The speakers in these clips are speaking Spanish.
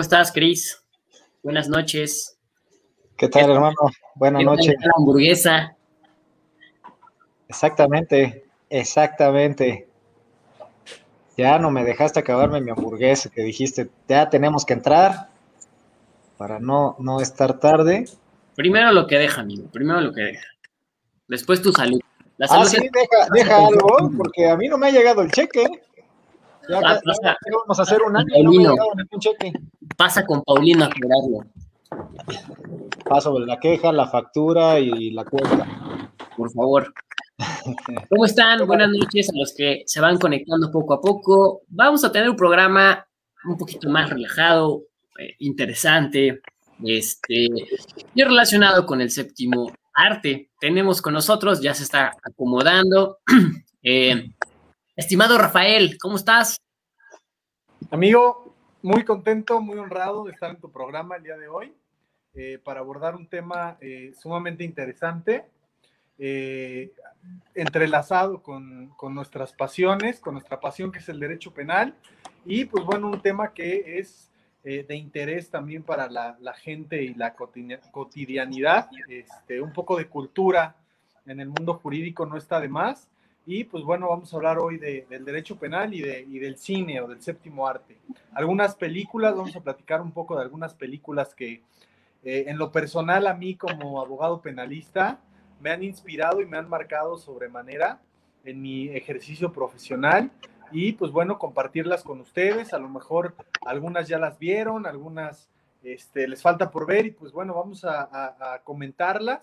¿Cómo estás, Cris? Buenas noches. ¿Qué tal, hermano? Buenas noches. La hamburguesa. Exactamente, exactamente. Ya no me dejaste acabarme mi hamburguesa, que dijiste, ya tenemos que entrar para no, no estar tarde. Primero lo que deja, amigo, primero lo que deja. Después tu salud. ah, sí, deja, deja algo, porque a mí no me ha llegado el cheque. Ya, ah, vamos a hacer un año no me ha llegado ningún cheque. Pasa con Paulino a cobrarlo. Paso la queja, la factura y la cuenta. Por favor. ¿Cómo están? Buenas noches a los que se van conectando poco a poco. Vamos a tener un programa un poquito más relajado, eh, interesante, este, y relacionado con el séptimo arte. Tenemos con nosotros, ya se está acomodando. Eh, estimado Rafael, ¿cómo estás? Amigo, muy contento, muy honrado de estar en tu programa el día de hoy eh, para abordar un tema sumamente interesante eh, entrelazado con, nuestras pasiones, con nuestra pasión que es el derecho penal, y pues bueno, un tema que es eh, de interés también para la, gente y la cotidianidad, este, un poco de cultura en el mundo jurídico no está de más. Y pues bueno, vamos a hablar hoy del derecho penal y, de, y del cine o del séptimo arte. Algunas películas, vamos a platicar un poco de algunas películas que eh, en lo personal a mí como abogado penalista, me han inspirado y me han marcado sobremanera en mi ejercicio profesional y pues bueno, compartirlas con ustedes. A lo mejor algunas ya las vieron, algunas este, les falta por ver y pues bueno, vamos a, comentarlas.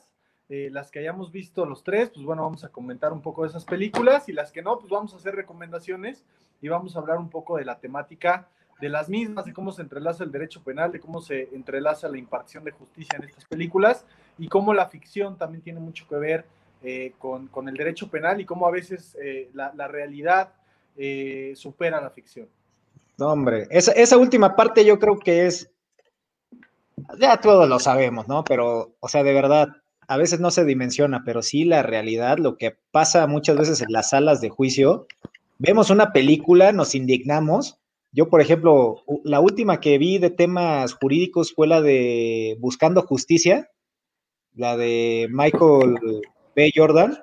Las que hayamos visto los tres, pues bueno, vamos a comentar un poco de esas películas y las que no, pues vamos a hacer recomendaciones y vamos a hablar un poco de la temática de las mismas, de cómo se entrelaza el derecho penal, de cómo se entrelaza la impartición de justicia en estas películas y cómo la ficción también tiene mucho que ver eh, con, con, el derecho penal y cómo a veces eh, la, la, realidad eh, supera la ficción. No, hombre, esa, esa, última parte yo creo que es, ya todos lo sabemos, ¿no? Pero, o sea, de verdad, a veces no se dimensiona, pero sí la realidad, lo que pasa muchas veces en las salas de juicio, vemos una película, nos indignamos. Yo, por ejemplo, la última que vi de temas jurídicos fue la de Buscando Justicia, la de Michael B. Jordan,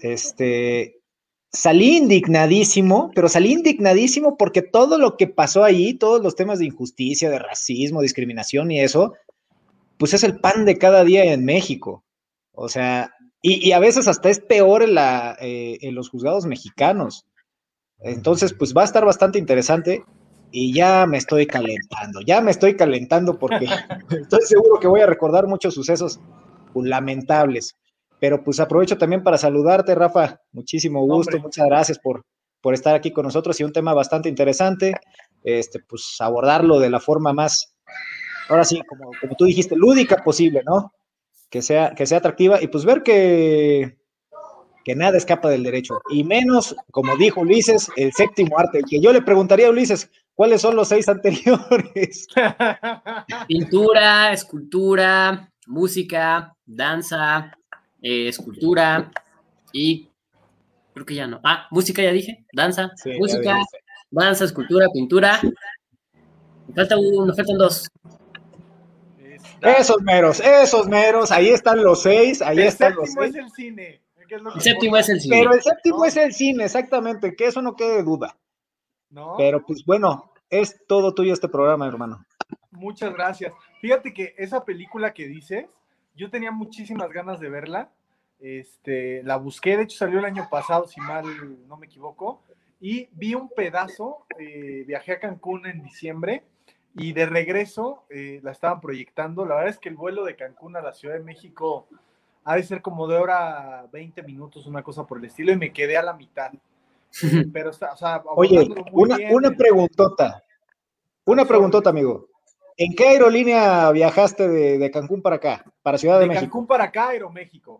este, salí indignadísimo, pero salí indignadísimo porque todo lo que pasó ahí, todos los temas de injusticia, de racismo, discriminación y eso, pues es el pan de cada día en México. O sea, y, a veces hasta es peor en, la, eh, en los juzgados mexicanos. Entonces, pues va a estar bastante interesante y ya me estoy calentando, ya me estoy calentando porque estoy seguro que voy a recordar muchos sucesos lamentables. Pero pues aprovecho también para saludarte, Rafa. Muchísimo gusto, muchas gracias por, por estar aquí con nosotros y un tema bastante interesante. Este, pues abordarlo de la forma más, ahora sí, como, como tú dijiste, lúdica posible, ¿no? Que sea, que sea atractiva y pues ver que que nada escapa del derecho, y menos, como dijo Ulises, el séptimo arte, que yo le preguntaría a Ulises, ¿cuáles son los seis anteriores? Pintura, escultura, música, danza, eh, escultura y creo que ya no. Ah, música ya dije, danza, música, danza, escultura, pintura. Me falta uno, faltan dos. Esos meros, esos meros, ahí están los seis, ahí están los seis. Es el cine el séptimo es el cine. Pero el séptimo es el cine, exactamente, que eso no quede duda. ¿No? Pero pues bueno, es todo tuyo este programa, hermano. Muchas gracias. Fíjate que esa película que dices, yo tenía muchísimas ganas de verla. Este, la busqué, de hecho salió el año pasado, si mal no me equivoco, y vi un pedazo, eh, viajé a Cancún en diciembre y de regreso eh, la estaban proyectando. La verdad es que el vuelo de Cancún a la Ciudad de México ha de ser como de hora 20 minutos, una cosa por el estilo, y me quedé a la mitad. Pero, o sea, Oye, una, una preguntota, una preguntota, amigo. ¿En qué aerolínea viajaste de, Cancún para acá, para Ciudad de, México? De Cancún para acá, Aeroméxico.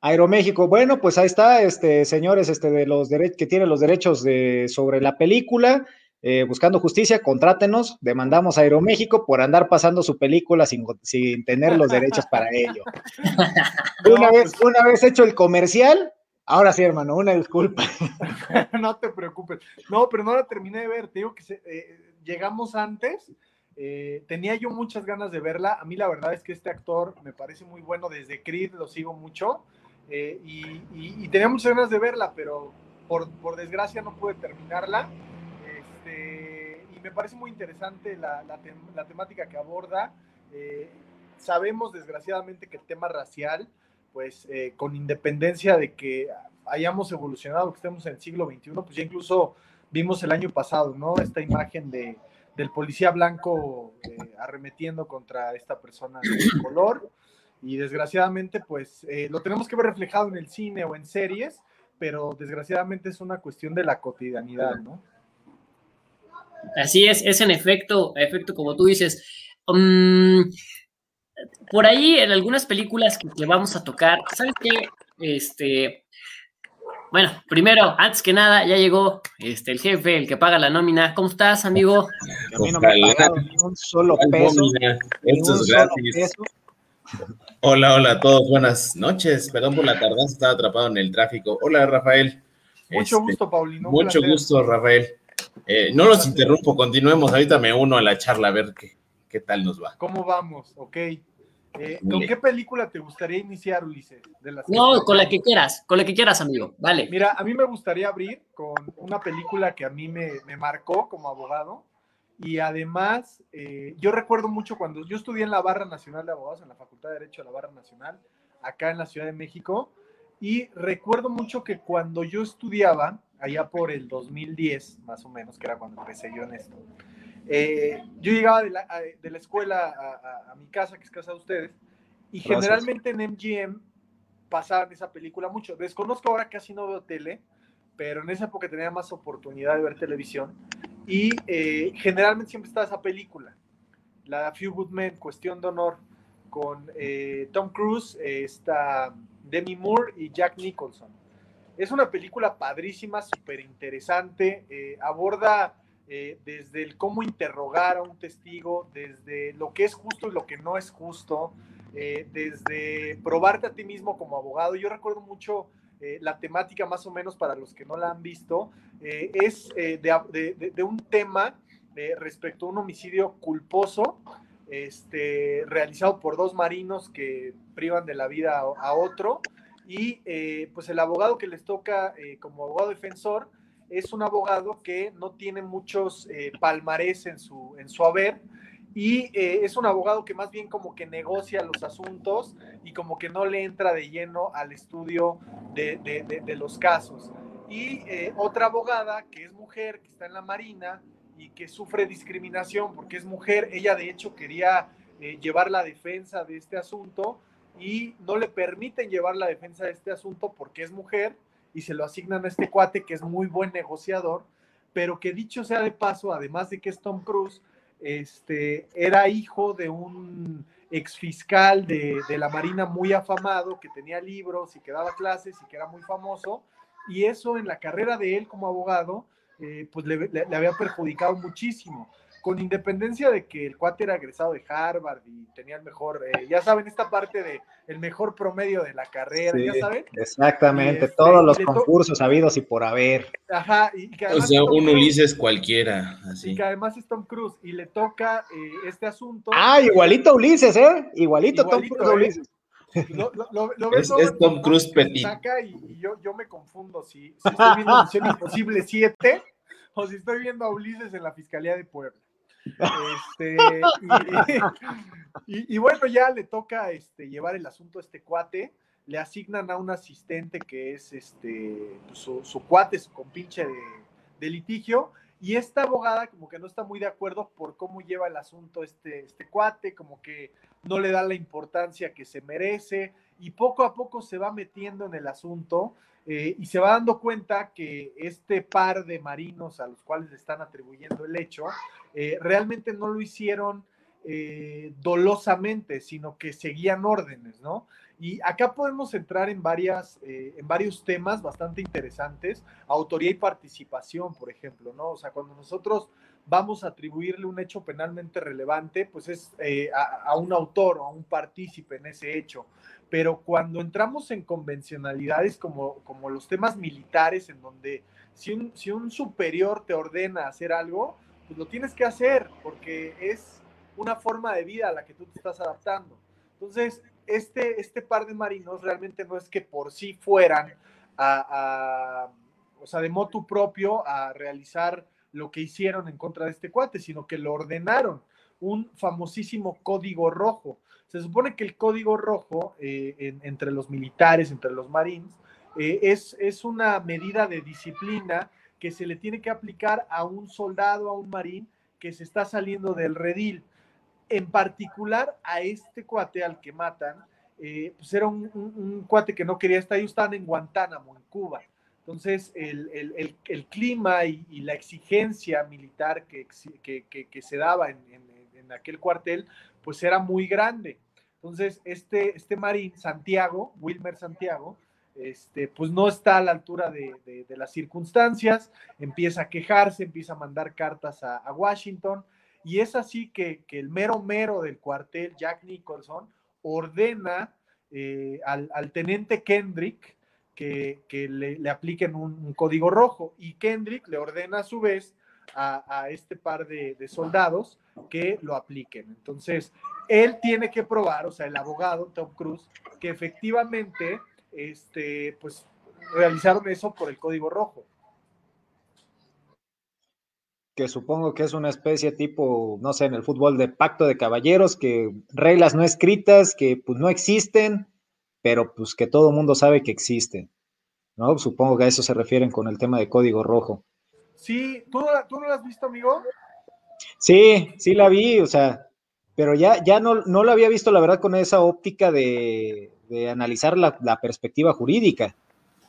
Aeroméxico, bueno, pues ahí está, este, señores, este, de los derechos que tienen los derechos de, sobre la película, eh, buscando justicia, contrátenos, demandamos a Aeroméxico por andar pasando su película sin, tener los derechos para ello. una, vez, pues una vez hecho el comercial, ahora sí, hermano, una disculpa. no te preocupes. No, pero no la terminé de ver, te digo que eh, llegamos antes Eh, tenía yo muchas ganas de verla. A mí la verdad es que este actor me parece muy bueno. Desde Creed lo sigo mucho. Eh, y, tenía muchas ganas de verla, pero por, por desgracia no pude terminarla. Me parece muy interesante la, la, temática que aborda. Eh, sabemos desgraciadamente que el tema racial, pues con independencia de que hayamos evolucionado, que estemos en el siglo XXI, pues ya incluso vimos el año pasado, ¿no? Esta imagen de, del policía blanco eh, arremetiendo contra esta persona de color. Y desgraciadamente, pues eh, lo tenemos que ver reflejado en el cine o en series, pero desgraciadamente es una cuestión de la cotidianidad, ¿no? Así es, es en efecto, efecto como tú dices. Um, por ahí en algunas películas que, que, vamos a tocar, ¿sabes qué? Este, bueno, primero, antes que nada, ya llegó este, el jefe, el que paga la nómina. ¿Cómo estás, amigo? a mí no me ha pagado ni un solo peso. Esto es gratis. Hola, hola a todos, buenas noches. Perdón por la tardanza, estaba atrapado en el tráfico. Hola, Rafael. Mucho este, gusto, Paulino. Mucho gusto, Rafael. Eh, no los interrumpo, continuemos. Ahorita me uno a la charla a ver qué, qué tal nos va. ¿Cómo vamos? Ok. Eh, ¿Con qué película te gustaría iniciar, Ulises? no, con la que quieras, con la que quieras, amigo. Vale. Mira, a mí me gustaría abrir con una película que a mí me, marcó como abogado. Y además, eh, yo recuerdo mucho cuando yo estudié en la Barra Nacional de Abogados, en la Facultad de Derecho de la Barra Nacional, acá en la Ciudad de México. Y recuerdo mucho que cuando yo estudiaba, allá por el 2010, más o menos, que era cuando empecé yo en esto, eh, yo llegaba de la, de la escuela a, mi casa, que es casa de ustedes, y generalmente en MGM pasaban esa película mucho. Desconozco ahora casi no veo tele, pero en esa época tenía más oportunidad de ver televisión. Y eh, generalmente siempre estaba esa película, la Few Good Men, Cuestión de Honor, con eh, Tom Cruise, está Demi Moore y Jack Nicholson. Es una película padrísima, súper interesante, aborda eh, desde el cómo interrogar a un testigo, desde lo que es justo y lo que no es justo, eh, desde probarte a ti mismo como abogado. Yo recuerdo mucho eh, la temática, más o menos para los que no la han visto, es de, un tema respecto a un homicidio culposo. Este, realizado por dos marinos que privan de la vida a otro y pues el abogado que les toca como abogado defensor es un abogado que no tiene muchos eh, palmarés en su, en su haber y eh, es un abogado que más bien como que negocia los asuntos y como que no le entra de lleno al estudio de, los casos. Y eh, otra abogada que es mujer, que está en la Marina y que sufre discriminación porque es mujer, ella de hecho quería llevar la defensa de este asunto y no le permiten llevar la defensa de este asunto porque es mujer y se lo asignan a este cuate que es muy buen negociador, pero que dicho sea de paso, además de que es Tom Cruise, este, era hijo de un exfiscal de, de la Marina muy afamado, que tenía libros y que daba clases y que era muy famoso, y eso en la carrera de él como abogado, eh, pues le, le, había perjudicado muchísimo con independencia de que el cuate era egresado de Harvard y tenía el mejor, eh, ya saben, esta parte de el mejor promedio de la carrera, ya saben. Exactamente, este, todos los concursos habidos y por haber. Ajá, y que O sea, un Ulises cualquiera, así. Y que además es Tom Cruise y le toca eh, este asunto. Ah, igualito Ulises, ¿eh? Igualito, Tom Cruise ¿eh? Ulises. Lo, lo, es, Tom Cruise Petit. y, yo, yo, me confundo si, si estoy viendo Misión Imposible 7 o si estoy viendo a Ulises en la Fiscalía de Puebla. Este, y, bueno, ya le toca este, llevar el asunto a este cuate. Le asignan a un asistente que es este, pues, su, cuate, su compinche de, de, litigio. Y esta abogada como que no está muy de acuerdo por cómo lleva el asunto este, este cuate, como que no le da la importancia que se merece y poco a poco se va metiendo en el asunto eh, y se va dando cuenta que este par de marinos a los cuales le están atribuyendo el hecho, eh, realmente no lo hicieron eh, dolosamente, sino que seguían órdenes, ¿no? Y acá podemos entrar en, varias, en varios temas bastante interesantes, autoría y participación, por ejemplo, ¿no? O sea, cuando nosotros vamos a atribuirle un hecho penalmente relevante, pues es a, a, un autor o a un partícipe en ese hecho pero cuando entramos en convencionalidades como, como los temas militares, en donde si un, si un superior te ordena hacer algo, pues lo tienes que hacer, porque es una forma de vida a la que tú te estás adaptando. Entonces, este, este par de marinos realmente no es que por sí fueran a, o sea, de motu propio a realizar lo que hicieron en contra de este cuate, sino que lo ordenaron, un famosísimo código rojo. Se supone que el código rojo eh, entre los militares, entre los marines, eh, es, es una medida de disciplina que se le tiene que aplicar a un soldado, a un marín que se está saliendo del redil. En particular a este cuate al que matan, eh, pues era un, cuate que no quería estar ahí, estaban en Guantánamo, en Cuba. Entonces, el, clima y, la exigencia militar que, que, se daba en, aquel cuartel, pues era muy grande. Entonces, este, este marín, Santiago, Wilmer Santiago, este, pues no está a la altura de, las circunstancias, empieza a quejarse, empieza a mandar cartas a, Washington, y es así que, el mero mero del cuartel, Jack Nicholson, ordena eh, al, teniente Kendrick que, le, apliquen un, código rojo, y Kendrick le ordena a su vez a, este par de, soldados que lo apliquen. Entonces, él tiene que probar, o sea, el abogado Tom Cruise, que efectivamente este, pues realizaron eso por el código rojo. Que supongo que es una especie tipo, no sé, en el fútbol de pacto de caballeros, que reglas no escritas, que pues no existen, pero pues que todo el mundo sabe que existen. ¿No? Supongo que a eso se refieren con el tema de código rojo. Sí, ¿tú, ¿tú no lo has visto, amigo? Sí, sí la vi, o sea, pero ya, ya no, no la había visto, la verdad, con esa óptica de, de analizar la, perspectiva jurídica.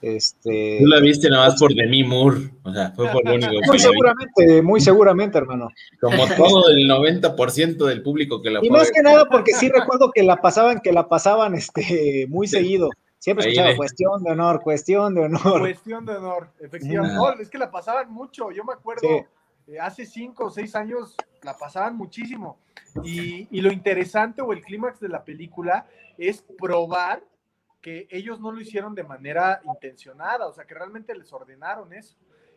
Este, Tú la viste nada más por Demi Moore, o sea, fue por lo único. Muy seguramente, muy seguramente, hermano. Como todo el 90% del público que la Y más que nada porque sí recuerdo que la pasaban, que la pasaban este, muy seguido. Siempre escuchaba cuestión de honor, cuestión de honor. Cuestión de honor, efectivamente. es que la pasaban mucho, yo me acuerdo. Eh, hace cinco o seis años la pasaban muchísimo. Y, y, lo interesante o el clímax de la película es probar que ellos no lo hicieron de manera intencionada, o sea, que realmente les ordenaron eso.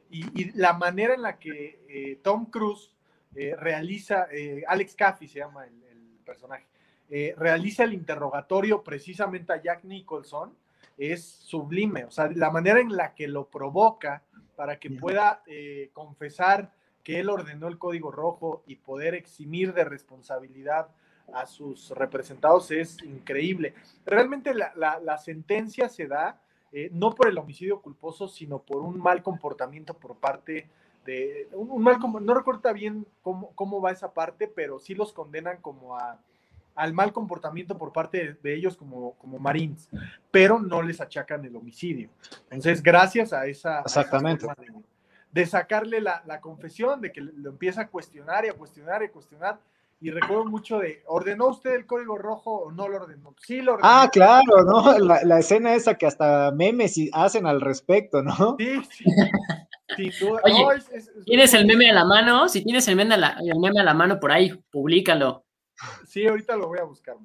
Y, la manera en la que eh, Tom Cruise eh, realiza, eh, Alex Caffey se llama el, personaje, realiza el interrogatorio precisamente a Jack Nicholson, es sublime, o sea, la manera en la que lo provoca para que pueda confesar que él ordenó el código rojo y poder eximir de responsabilidad a sus representados es increíble. Realmente la, sentencia se da eh, no por el homicidio culposo, sino por un mal comportamiento por parte de un, mal no recuerdo bien cómo, cómo, va esa parte, pero sí los condenan como a, al mal comportamiento por parte de, ellos como, como marines, pero no les achacan el homicidio. Entonces, gracias a esa... Exactamente. de, sacarle la, la, confesión, de que lo empieza a cuestionar y a cuestionar y a cuestionar, y recuerdo mucho de, ¿ordenó usted el código rojo o no lo ordenó? Sí, lo ordenó. Ah, claro, ¿no? La, escena esa que hasta memes hacen al respecto, ¿no? Sí, sí. Oye, ¿Tienes el meme a la mano? Si tienes el meme, a la, el meme a la mano por ahí, públicalo. Sí, ahorita lo voy a buscar.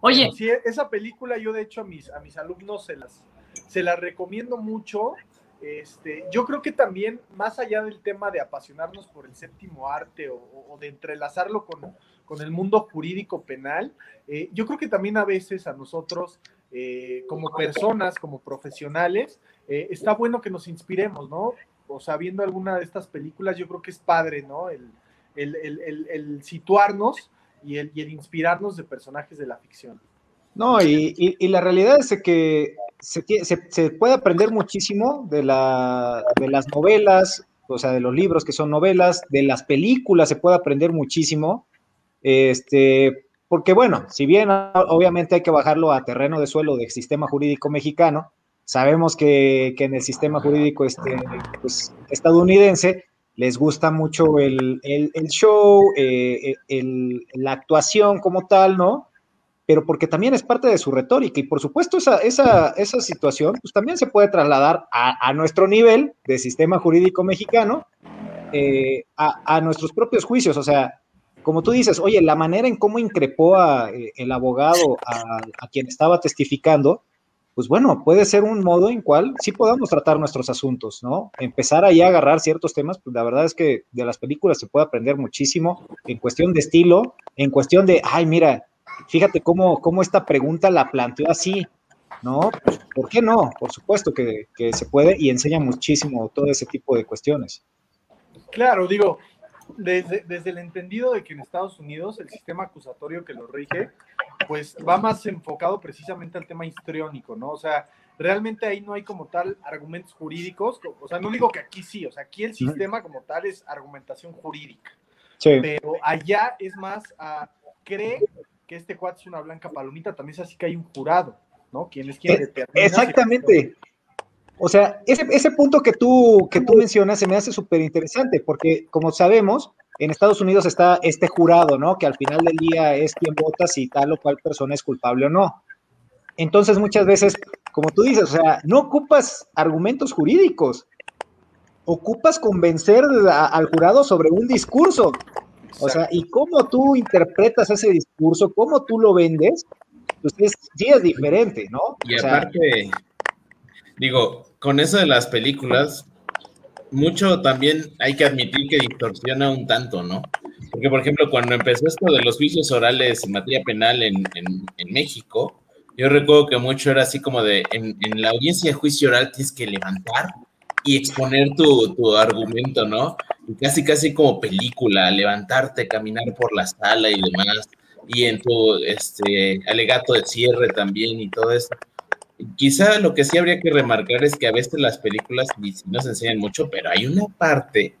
Oye. Sí, esa película yo de hecho a mis, a mis alumnos se las, se las recomiendo mucho este, yo creo que también, más allá del tema de apasionarnos por el séptimo arte o, de entrelazarlo con, con, el mundo jurídico penal, eh, yo creo que también a veces a nosotros, eh, como personas, como profesionales, eh, está bueno que nos inspiremos, ¿no? O sea, viendo alguna de estas películas, yo creo que es padre, ¿no? El, situarnos y el, inspirarnos de personajes de la ficción. No, y, la realidad es que se, puede aprender muchísimo de, la, de las novelas, o sea, de los libros que son novelas, de las películas se puede aprender muchísimo. Este, porque bueno, si bien obviamente hay que bajarlo a terreno de suelo del sistema jurídico mexicano, sabemos que, que en el sistema jurídico este, pues, estadounidense les gusta mucho el, el, show, eh, el, la actuación como tal, ¿no? Pero porque también es parte de su retórica y por supuesto esa, esa, esa situación pues también se puede trasladar a, nuestro nivel de sistema jurídico mexicano, eh, a, nuestros propios juicios, o sea, como tú dices, oye, la manera en cómo increpó a, eh, el abogado a, quien estaba testificando, pues bueno, puede ser un modo en cual sí podamos tratar nuestros asuntos, ¿no? Empezar ahí a agarrar ciertos temas, pues la verdad es que de las películas se puede aprender muchísimo en cuestión de estilo, en cuestión de, ay, mira, fíjate cómo, cómo esta pregunta la planteó así, ¿no? ¿Por qué no? Por supuesto que, que se puede y enseña muchísimo todo ese tipo de cuestiones. Claro, digo, desde, desde, el entendido de que en Estados Unidos el sistema acusatorio que lo rige, pues va más enfocado precisamente al tema histriónico, ¿no? O sea, realmente ahí no hay como tal argumentos jurídicos, o sea, no digo que aquí sí, o sea, aquí el sistema como tal es argumentación jurídica, sí. pero allá es más, a, cree que este cuate es una blanca palomita, también es así que hay un jurado, ¿no? Quien es quien eh, determina. Exactamente. O sea, ese, ese punto que tú, que tú mencionas se me hace súper interesante, porque como sabemos, en Estados Unidos está este jurado, ¿no? Que al final del día es quien vota si tal o cual persona es culpable o no. Entonces, muchas veces, como tú dices, o sea, no ocupas argumentos jurídicos, ocupas convencer al jurado sobre un discurso. O sea, y cómo tú interpretas ese discurso, cómo tú lo vendes, pues sí es diferente, ¿no? Y aparte, digo, con eso de las películas, mucho también hay que admitir que distorsiona un tanto, ¿no? Porque, por ejemplo, cuando empezó esto de los juicios orales en materia penal en, México, yo recuerdo que mucho era así como de, en, la audiencia de juicio oral tienes que levantar y exponer tu, tu, argumento, ¿no? Y casi, casi como película, levantarte, caminar por la sala y demás, y en tu este, alegato de cierre también y todo eso. Quizá lo que sí habría que remarcar es que a veces las películas no se enseñan mucho, pero hay una parte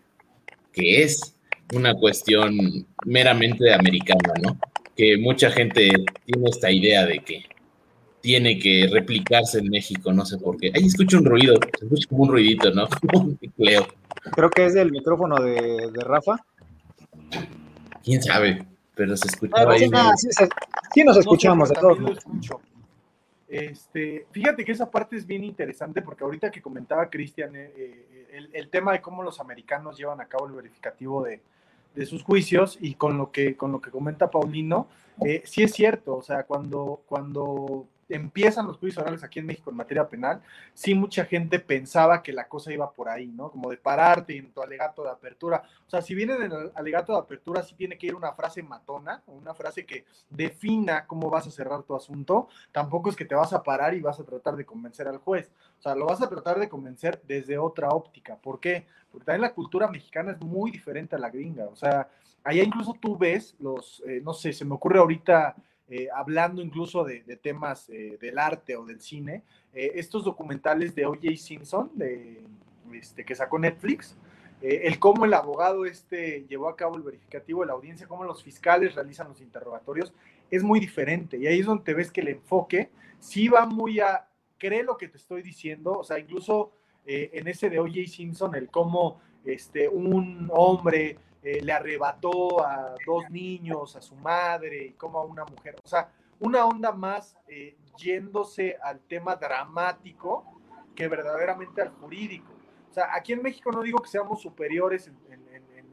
que es una cuestión meramente americana, ¿no? Que mucha gente tiene esta idea de que tiene que replicarse en México, no sé por qué. Ahí escucho un ruido, se escucha como un ruidito, ¿no? Como Creo que es del micrófono de, Rafa. ¿Quién sabe? Pero se escuchaba ahí. Sí, nos escuchamos de todos. Este, fíjate que esa parte es bien interesante porque ahorita que comentaba Cristian eh, eh, el, tema de cómo los americanos llevan a cabo el verificativo de, sus juicios y con lo que, con lo que comenta Paulino, eh, sí es cierto, o sea, cuando, cuando empiezan los juicios orales aquí en México en materia penal, sí mucha gente pensaba que la cosa iba por ahí, ¿no? Como de pararte en tu alegato de apertura. O sea, si viene en el alegato de apertura, sí tiene que ir una frase matona, una frase que defina cómo vas a cerrar tu asunto. Tampoco es que te vas a parar y vas a tratar de convencer al juez. O sea, lo vas a tratar de convencer desde otra óptica. ¿Por qué? Porque también la cultura mexicana es muy diferente a la gringa. O sea, allá incluso tú ves los, eh, no sé, se me ocurre ahorita eh, hablando incluso de, temas eh, del arte o del cine, eh, estos documentales de O.J. Simpson, de, este, que sacó Netflix, el cómo el abogado este llevó a cabo el verificativo de la audiencia, cómo los fiscales realizan los interrogatorios, es muy diferente. Y ahí es donde ves que el enfoque sí va muy a, cree lo que te estoy diciendo, o sea, incluso en ese de O.J. Simpson, el cómo este, un hombre eh, le arrebató a dos niños, a su madre y como a una mujer. O sea, una onda más eh, yéndose al tema dramático que verdaderamente al jurídico. O sea, aquí en México no digo que seamos superiores en,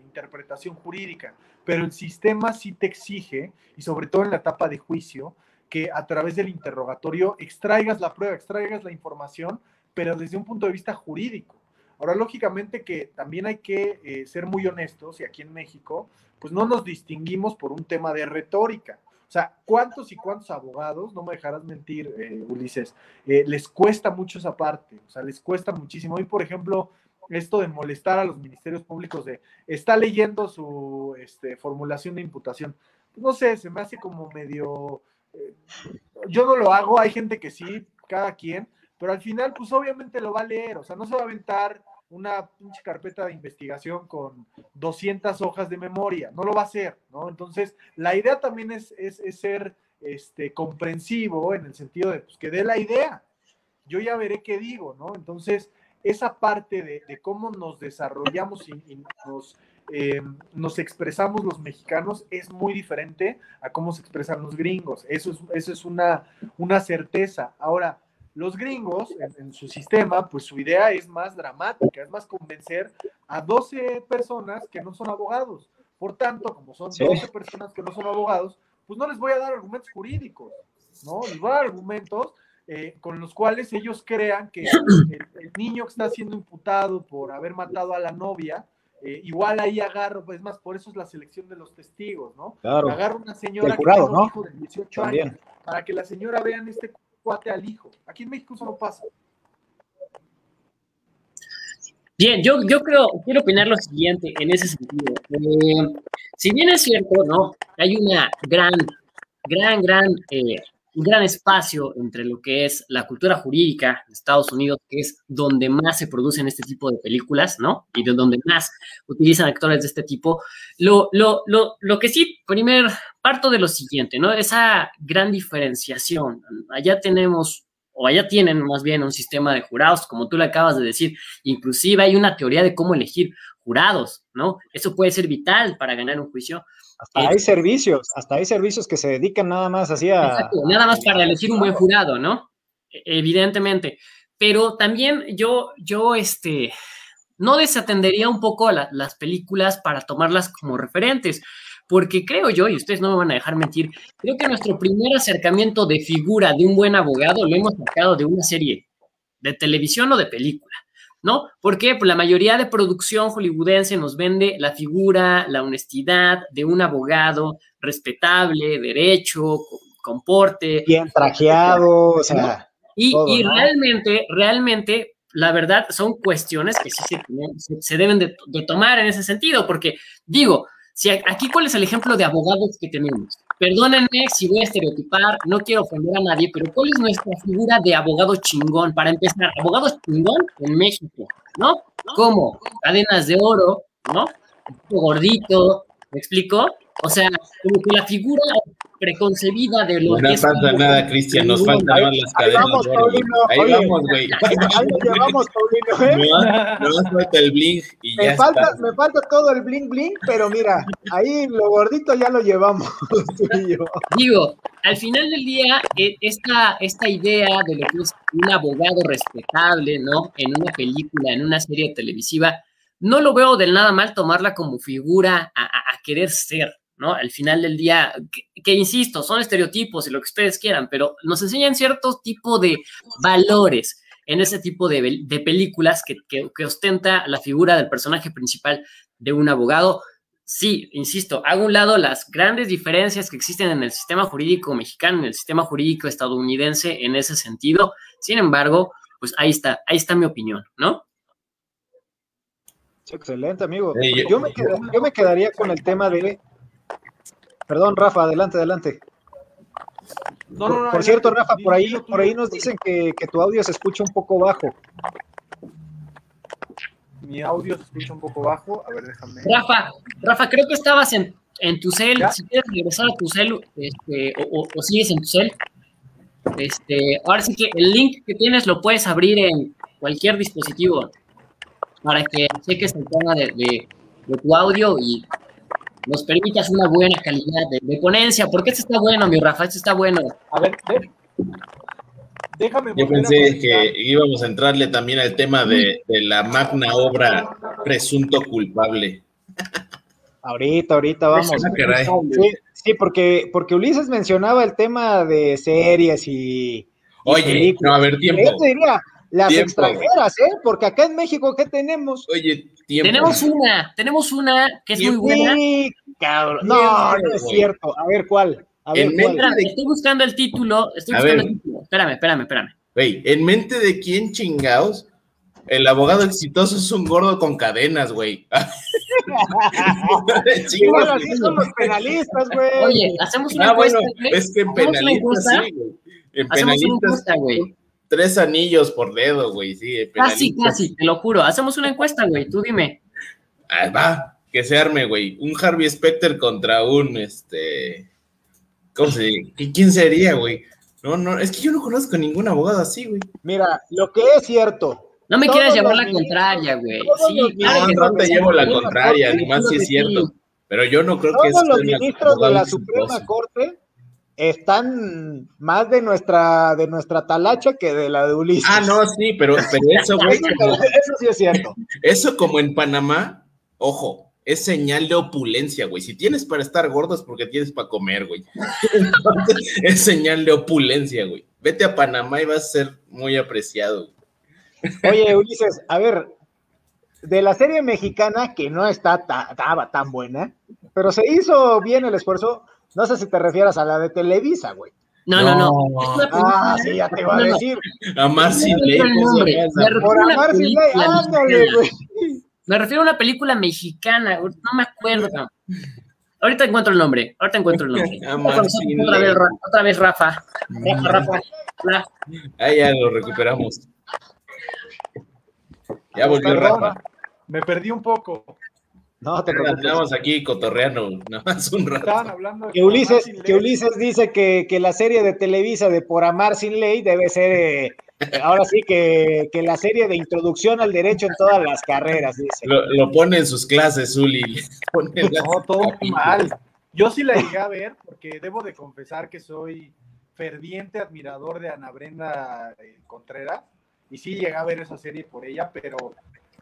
interpretación jurídica, pero el sistema sí te exige, y sobre todo en la etapa de juicio, que a través del interrogatorio extraigas la prueba, extraigas la información, pero desde un punto de vista jurídico. Ahora, lógicamente que también hay que eh, ser muy honestos y aquí en México, pues no nos distinguimos por un tema de retórica. O sea, ¿cuántos y cuántos abogados, no me dejarás mentir, eh, Ulises, eh, les cuesta mucho esa parte? O sea, les cuesta muchísimo. Hoy, por ejemplo, esto de molestar a los ministerios públicos de, está leyendo su este, formulación de imputación. No sé, se me hace como medio, yo no lo hago, hay gente que sí, cada quien, pero al final, pues obviamente lo va a leer, o sea, no se va a aventar una pinche carpeta de investigación con 200 hojas de memoria, no lo va a hacer, ¿no? Entonces, la idea también es, es, ser este, comprensivo en el sentido de pues, que dé la idea. Yo ya veré qué digo, ¿no? Entonces, esa parte de, cómo nos desarrollamos y, nos, eh, nos, expresamos los mexicanos es muy diferente a cómo se expresan los gringos. Eso es, eso es una, una certeza. Ahora, los gringos, en, su sistema, pues su idea es más dramática, es más convencer a 12 personas que no son abogados. Por tanto, como son 12 personas que no son abogados, pues no les voy a dar argumentos jurídicos, ¿no? Les voy a dar argumentos eh, con los cuales ellos crean que el, niño que está siendo imputado por haber matado a la novia, eh, igual ahí agarro, pues más, por eso es la selección de los testigos, ¿no? Claro. Agarro una señora jurado, que tiene un ¿no? hijo de 18 También. años, para que la señora vea en este cuate al hijo. Aquí en México eso no pasa. Bien, yo, yo creo, quiero opinar lo siguiente en ese sentido. Eh, si bien es cierto, ¿no? Hay una gran, gran, gran, eh, un gran espacio entre lo que es la cultura jurídica de Estados Unidos, que es donde más se producen este tipo de películas, ¿no? Y de donde más utilizan actores de este tipo. Lo, lo, lo, lo que sí, primer, parto de lo siguiente, ¿no? Esa gran diferenciación. Allá tenemos o allá tienen más bien un sistema de jurados, como tú le acabas de decir. Inclusive hay una teoría de cómo elegir jurados, ¿no? Eso puede ser vital para ganar un juicio. Hasta hay servicios, hasta hay servicios que se dedican nada más así a... Exacto, nada más para elegir un buen jurado, ¿no? E, Evidentemente. Pero también yo, yo, este, no desatendería un poco la, las películas para tomarlas como referentes porque creo yo, y ustedes no me van a dejar mentir, creo que nuestro primer acercamiento de figura de un buen abogado lo hemos sacado de una serie de televisión o de película, ¿no? Porque pues, la mayoría de producción hollywoodense nos vende la figura, la honestidad de un abogado respetable, derecho, con, porte. Bien trajeado, o sea. Y, todo, y ¿no? realmente, realmente la verdad son cuestiones que sí se, se deben de, de, tomar en ese sentido, porque digo, si aquí, ¿cuál es el ejemplo de abogados que tenemos? Perdónenme si voy a estereotipar, no quiero ofender a nadie, pero ¿cuál es nuestra figura de abogado chingón? Para empezar, abogado chingón en México, ¿no? ¿Cómo? Cadenas de oro, ¿no? Un poco gordito, ¿me explico? O sea, como que la figura preconcebida de lo no que es. No pasa nada, Cristian, nos faltan las cadenas. Vamos, Paulino, ahí oye, vamos, güey. Ahí lo llevamos, Paulino, ¿eh? No, no falta el bling y me ya falta, está. Me falta todo el bling bling, pero mira, ahí lo gordito ya lo llevamos. tú y yo. Digo, al final del día, eh, esta, esta idea de lo que es un abogado respetable, ¿no? En una película, en una serie televisiva, no lo veo del nada mal tomarla como figura a, a, a querer ser, ¿no? Al final del día, que, que, insisto, son estereotipos y lo que ustedes quieran, pero nos enseñan cierto tipo de valores en ese tipo de, de películas que, que, que, ostenta la figura del personaje principal de un abogado. Sí, insisto, hago a un lado las grandes diferencias que existen en el sistema jurídico mexicano, en el sistema jurídico estadounidense en ese sentido. Sin embargo, pues ahí está, ahí está mi opinión, ¿no? Excelente, amigo. Sí, yo, me quedaría, yo me quedaría con el tema de Perdón, Rafa, adelante, adelante. No, no, no, por cierto, Rafa, por ahí, por ahí nos dicen que, que, tu audio se escucha un poco bajo. Mi audio se escucha un poco bajo. A ver, déjame. Rafa, Rafa, creo que estabas en, en tu cel. ¿Ya? Si quieres regresar a tu cel, este, o, o, sigues en tu cel. Este, ahora sí que el link que tienes lo puedes abrir en cualquier dispositivo para que cheques el tema de, de, de tu audio y nos permitas una buena calidad de, de, ponencia, porque esto está bueno, mi Rafa, esto está bueno. A ver, de, déjame. Yo pensé que íbamos a entrarle también al tema de, de la magna obra Presunto Culpable. Ahorita, ahorita vamos. Sí, sí, porque, porque Ulises mencionaba el tema de series y. Oye, y no, a ver, tiempo. Yo te diría, las tiempo. extranjeras, ¿eh? Porque acá en México, ¿qué tenemos? Oye, tiempo. Tenemos una, tenemos una que es tiempo. muy buena. Sí, cabrón. No, no es cierto. A ver, ¿cuál? A ver, ¿cuál? Espérame, estoy buscando el título. Estoy buscando el título. Espérame, espérame, espérame. Güey, ¿en mente de quién chingados? El abogado exitoso es un gordo con cadenas, güey. Igual así son los penalistas, güey. Oye, hacemos una ah, encuesta, bueno, Es que en penalistas sí, güey. En penalistas, güey tres anillos por dedo, güey, sí. Casi, casi, te lo juro. Hacemos una encuesta, güey, tú dime. Ah, va, que se arme, güey. Un Harvey Specter contra un, este... ¿Cómo se dice? ¿Quién sería, güey? No, no, es que yo no conozco ningún abogado así, güey. Mira, lo que es cierto. No me quieras llevar la contraria, güey. Sí, no, no, no te llevo la contraria, además sí es cierto. Pero yo no creo Todos que... Todos los ministros de la Suprema Corte están más de nuestra de nuestra talacha que de la de Ulises. Ah, no, sí, pero, pero eso, güey. eso sí es cierto. Eso como en Panamá, ojo, es señal de opulencia, güey. Si tienes para estar gordo es porque tienes para comer, güey. Entonces, es señal de opulencia, güey. vete a Panamá y vas a ser muy apreciado. Oye, Ulises, a ver, de la serie mexicana, que no está tan buena, pero se hizo bien el esfuerzo, no sé si te refieras a la de Televisa, güey. No, no, no. ah, sí, ya te iba a decir. A Marcy Me refiero a una película mexicana, no me acuerdo. Ahorita encuentro el nombre, ahorita encuentro el nombre. otra, vez, otra vez Rafa. Rafa, Rafa. Ahí ya lo recuperamos. Ya volvió Rafa. Me perdí un poco. No, te Estamos aquí cotorreando, nada más un rato. Estaban hablando que, Ulises, que Ulises dice que, que, la serie de Televisa de Por Amar Sin Ley debe ser, eh, ahora sí, que, que, la serie de introducción al derecho en todas las carreras, dice. Lo, lo pone en sus clases, Uli. No, todo mal. Yo sí la llegué a ver, porque debo de confesar que soy ferviente admirador de Ana Brenda eh, Contreras, y sí llegué a ver esa serie por ella, pero...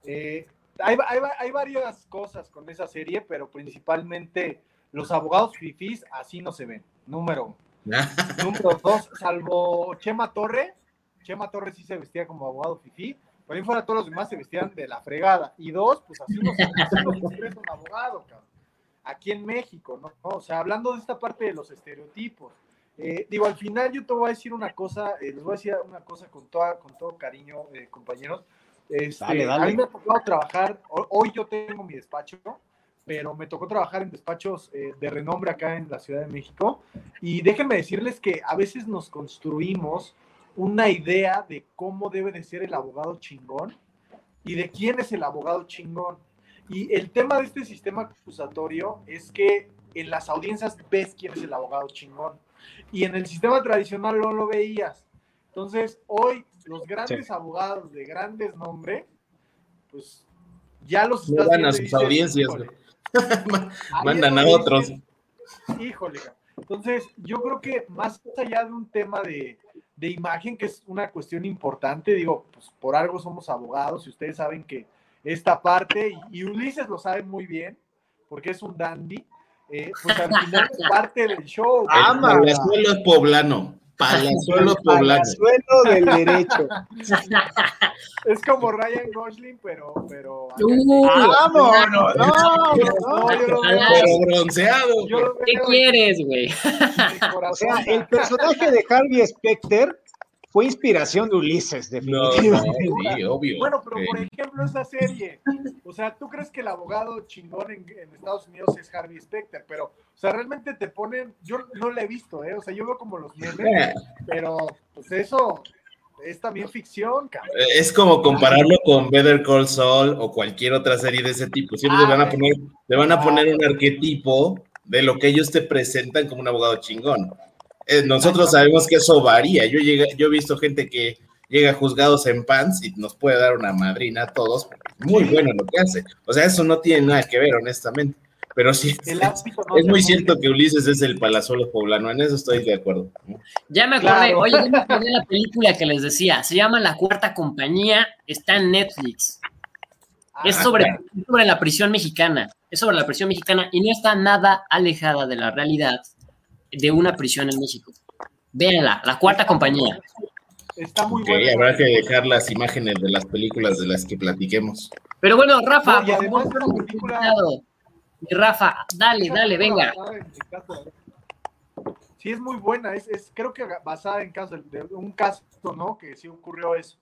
Eh, hay, varias cosas con esa serie, pero principalmente los abogados fifís así no se ven. Número Número dos, salvo Chema Torre. Chema Torre sí se vestía como abogado fifí. Por ahí fuera todos los demás se vestían de la fregada. Y dos, pues así no se ve un abogado, cabrón. Aquí en México, ¿no? O sea, hablando de esta parte de los estereotipos. Eh, digo, al final yo te voy a decir una cosa, eh, les voy a decir una cosa con, toda, con todo cariño, eh, compañeros. Este, a mí me ha tocado trabajar, hoy yo tengo mi despacho, pero me tocó trabajar en despachos eh, de renombre acá en la Ciudad de México. Y déjenme decirles que a veces nos construimos una idea de cómo debe de ser el abogado chingón y de quién es el abogado chingón. Y el tema de este sistema acusatorio es que en las audiencias ves quién es el abogado chingón. Y en el sistema tradicional no lo veías. Entonces, hoy los grandes abogados de grandes nombres, pues ya los no van a sus audiencias, mandan a otros. Híjole, entonces yo creo que más allá de un tema de, de imagen, que es una cuestión importante, digo, pues por algo somos abogados y ustedes saben que esta parte, y, Ulises lo sabe muy bien, porque es un dandy, eh, pues al final es parte del show. Ama. El es poblano. Palazuelo poblano. Palazuelo del derecho. Es como Ryan Gosling, pero. pero ¡Vámonos! No, no, pero bronceado. ¿Qué quieres, güey? O sea, el personaje de Harvey Specter fue inspiración de Ulises, definitivamente. No, sí, obvio. Bueno, pero por ejemplo, esa serie, o sea, tú crees que el abogado chingón en, Estados Unidos es Harvey Specter, pero, o sea, realmente te ponen, yo no la he visto, ¿eh? O sea, yo veo como los memes, eh. pero, pues eso es también ficción, cabrón. Eh, es como compararlo con Better Call Saul o cualquier otra serie de ese tipo. Siempre te van a poner, te van a poner un arquetipo de lo que ellos te presentan como un abogado chingón. Eh, nosotros sabemos que eso varía. Yo, yo he visto gente que llega a juzgados en pants y nos puede dar una madrina a todos. Muy bueno lo que hace. O sea, eso no tiene nada que ver, honestamente. Pero sí, es, muy cierto que Ulises es el palazuelo poblano, en eso estoy de acuerdo. Ya me acordé, oye, ya me acordé de la película que les decía, se llama La Cuarta Compañía, está en Netflix. es ah, sobre, sobre la prisión mexicana, es sobre la prisión mexicana y no está nada alejada de la realidad de una prisión en México. Véanla, la cuarta compañía. Está muy okay, Habrá que dejar las imágenes de las películas de las que platiquemos. Pero bueno, Rafa, Rafa, dale, dale, venga. Sí, es muy buena, es, es creo que basada en caso de un caso, ¿no? Que sí ocurrió eso.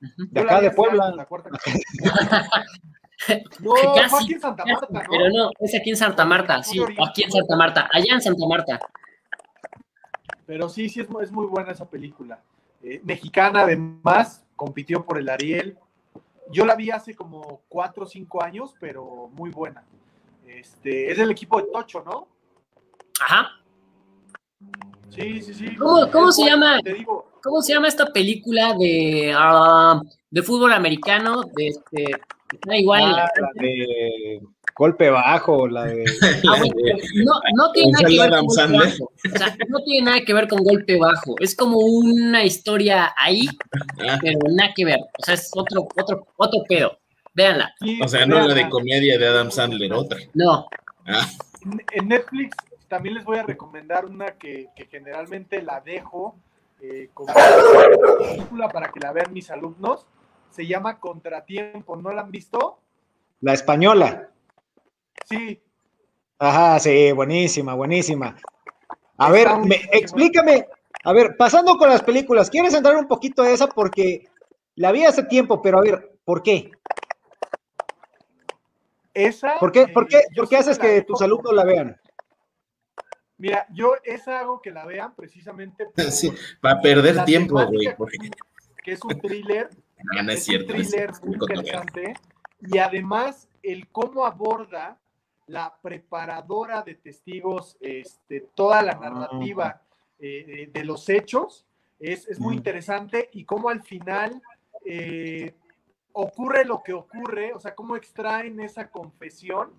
De acá de Puebla. La cuarta No, aquí en Santa Marta, ¿no? Pero no, es aquí en Santa Marta, sí, aquí en Santa Marta, allá en Santa Marta. Pero sí, sí, es, es muy buena esa película. Eh, mexicana, además, compitió por el Ariel. Yo la vi hace como cuatro o cinco años, pero muy buena. Este, es del equipo de Tocho, ¿no? Ajá. Sí, sí, sí. ¿Cómo, se llama? ¿Cómo se llama esta película de, ah, de fútbol americano? De este, da igual. Ah, la de golpe bajo, la de. Ah, no, no, tiene nada que ver con golpe bajo. O sea, no tiene nada que ver con golpe bajo. Es como una historia ahí, ah. pero nada que ver. O sea, es otro, otro, otro pedo. Véanla. o sea, no la de comedia de Adam Sandler, otra. No. En Netflix también les voy a recomendar una que, que generalmente la dejo eh, como película para que la vean mis alumnos. Se llama Contratiempo, ¿no la han visto? La española. Sí. Ajá, sí, buenísima, buenísima. A ver, explícame, a ver, pasando con las películas, ¿quieres entrar un poquito a esa? Porque la vi hace tiempo, pero a ver, ¿por qué? Esa. ¿Por qué, por qué, por qué haces que tus alumnos la vean? Mira, yo esa hago que la vean precisamente sí, para perder tiempo, güey. Que es un thriller. No, es, cierto, un thriller muy interesante. Y además, el cómo aborda la preparadora de testigos, este, toda la ah. narrativa eh, de los hechos, es, es muy mm. interesante y cómo al final eh, ocurre lo que ocurre, o sea, cómo extraen esa confesión,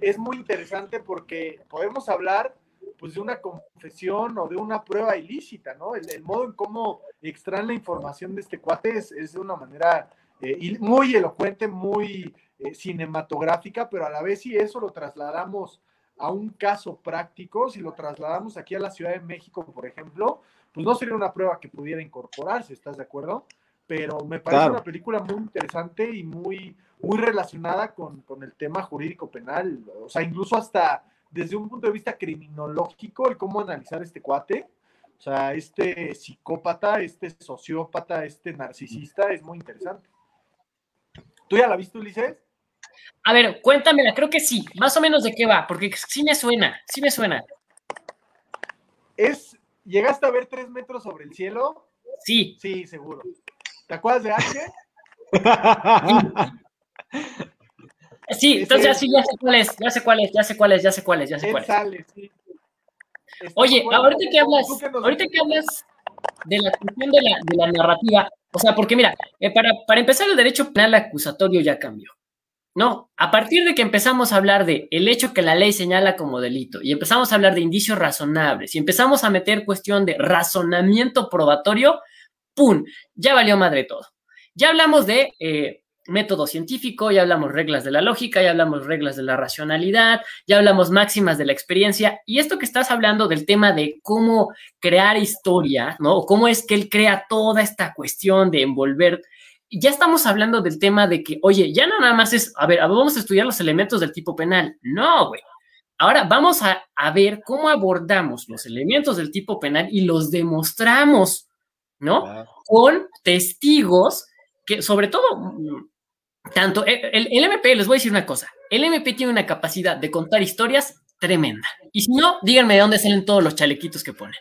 es muy interesante porque podemos hablar pues de una confesión o de una prueba ilícita, ¿no? El, modo en cómo extraen la información de este cuate es, de una manera eh, muy elocuente, muy eh, cinematográfica, pero a la vez si eso lo trasladamos a un caso práctico, si lo trasladamos aquí a la Ciudad de México, por ejemplo, pues no sería una prueba que pudiera incorporarse, ¿estás de acuerdo? Pero me parece una película muy interesante y muy, muy relacionada con, con el tema jurídico penal, o sea, incluso hasta desde un punto de vista criminológico, el cómo analizar este cuate, o sea, este psicópata, este sociópata, este narcisista, es muy interesante. ¿Tú ya la viste, Ulises? A ver, cuéntamela, creo que sí, más o menos de qué va, porque sí me suena, sí me suena. Es, ¿llegaste a ver tres metros sobre el cielo? Sí. Sí, seguro. ¿Te acuerdas de H? Sí, entonces así ya sé cuál es, ya sé cuál es, ya sé cuál es, ya sé cuál es, ya sé cuál es. Sale, sí. Oye, ahorita que hablas, ahorita que hablas de la cuestión de la, de la narrativa, o sea, porque mira, eh, para, para empezar el derecho penal acusatorio ya cambió. No, a partir de que empezamos a hablar de el hecho que la ley señala como delito y empezamos a hablar de indicios razonables y empezamos a meter cuestión de razonamiento probatorio, ¡pum! Ya valió madre todo. Ya hablamos de eh, método científico, ya hablamos reglas de la lógica, ya hablamos reglas de la racionalidad, ya hablamos máximas de la experiencia. Y esto que estás hablando del tema de cómo crear historia, ¿no? O cómo es que él crea toda esta cuestión de envolver. Ya estamos hablando del tema de que, oye, ya no nada más es, a ver, vamos a estudiar los elementos del tipo penal. No, güey. Ahora vamos a, a ver cómo abordamos los elementos del tipo penal y los demostramos, ¿no? Con testigos que sobre todo tanto eh, el, MP, les voy a decir una cosa, el MP tiene una capacidad de contar historias tremenda. Y si no, díganme de dónde salen todos los chalequitos que ponen,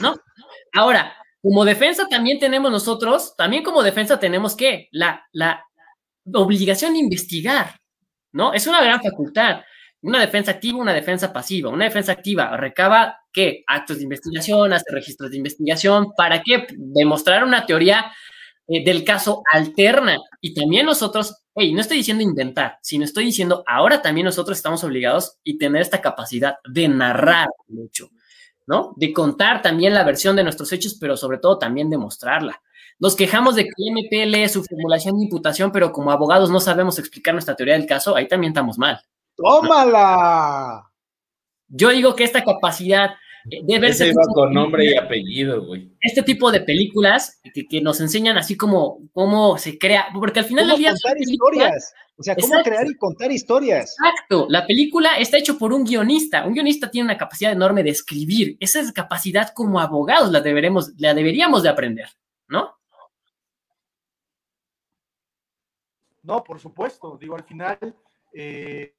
¿no? Ahora, como defensa también tenemos nosotros, también como defensa tenemos que la, la obligación de investigar, ¿no? Es una gran facultad. Una defensa activa, una defensa pasiva. Una defensa activa recaba qué? Actos de investigación, hace registros de investigación. ¿Para qué? Demostrar una teoría eh, del caso alterna. Y también nosotros, hey, no estoy diciendo inventar, sino estoy diciendo ahora también nosotros estamos obligados y tener esta capacidad de narrar mucho, ¿no? De contar también la versión de nuestros hechos, pero sobre todo también de mostrarla. Nos quejamos de que el MP su formulación de imputación, pero como abogados no sabemos explicar nuestra teoría del caso, ahí también estamos mal. ¡Tómala! Yo digo que esta capacidad de verse con nombre y apellido, güey. Este tipo de películas que, nos enseñan así como cómo se crea, porque al final del día... Contar historias. O sea, cómo crear y contar historias. Exacto. La película está hecho por un guionista. Un guionista tiene una capacidad enorme de escribir. Esa es capacidad como abogados la, deberemos, la deberíamos de aprender, ¿no? No, por supuesto. Digo, al final, eh,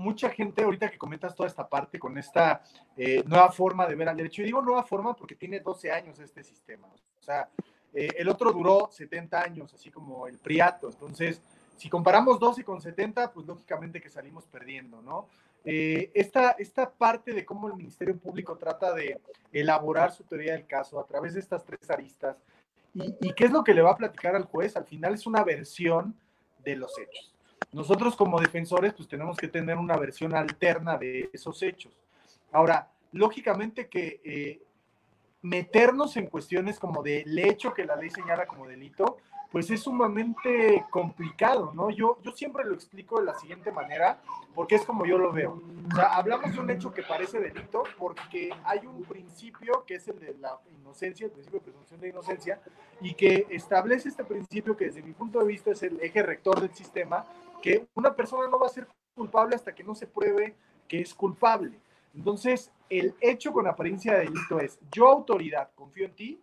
mucha gente ahorita que comentas toda esta parte con esta eh, nueva forma de ver al derecho, y digo nueva forma porque tiene 12 años este sistema, o sea, eh, el otro duró 70 años, así como el Priato, entonces, si comparamos 12 con 70, pues lógicamente que salimos perdiendo, ¿no? Eh, esta, esta parte de cómo el Ministerio Público trata de elaborar su teoría del caso a través de estas tres aristas, y, y qué es lo que le va a platicar al juez, al final es una versión de los hechos. Nosotros como defensores pues tenemos que tener una versión alterna de esos hechos. Ahora, lógicamente que eh, meternos en cuestiones como del hecho que la ley señala como delito, pues es sumamente complicado, ¿no? Yo, yo siempre lo explico de la siguiente manera, porque es como yo lo veo. O sea, hablamos de un hecho que parece delito porque hay un principio que es el de la inocencia, el principio de presunción de inocencia, y que establece este principio que desde mi punto de vista es el eje rector del sistema, que una persona no va a ser culpable hasta que no se pruebe que es culpable. Entonces, el hecho con apariencia de delito es, yo autoridad confío en ti,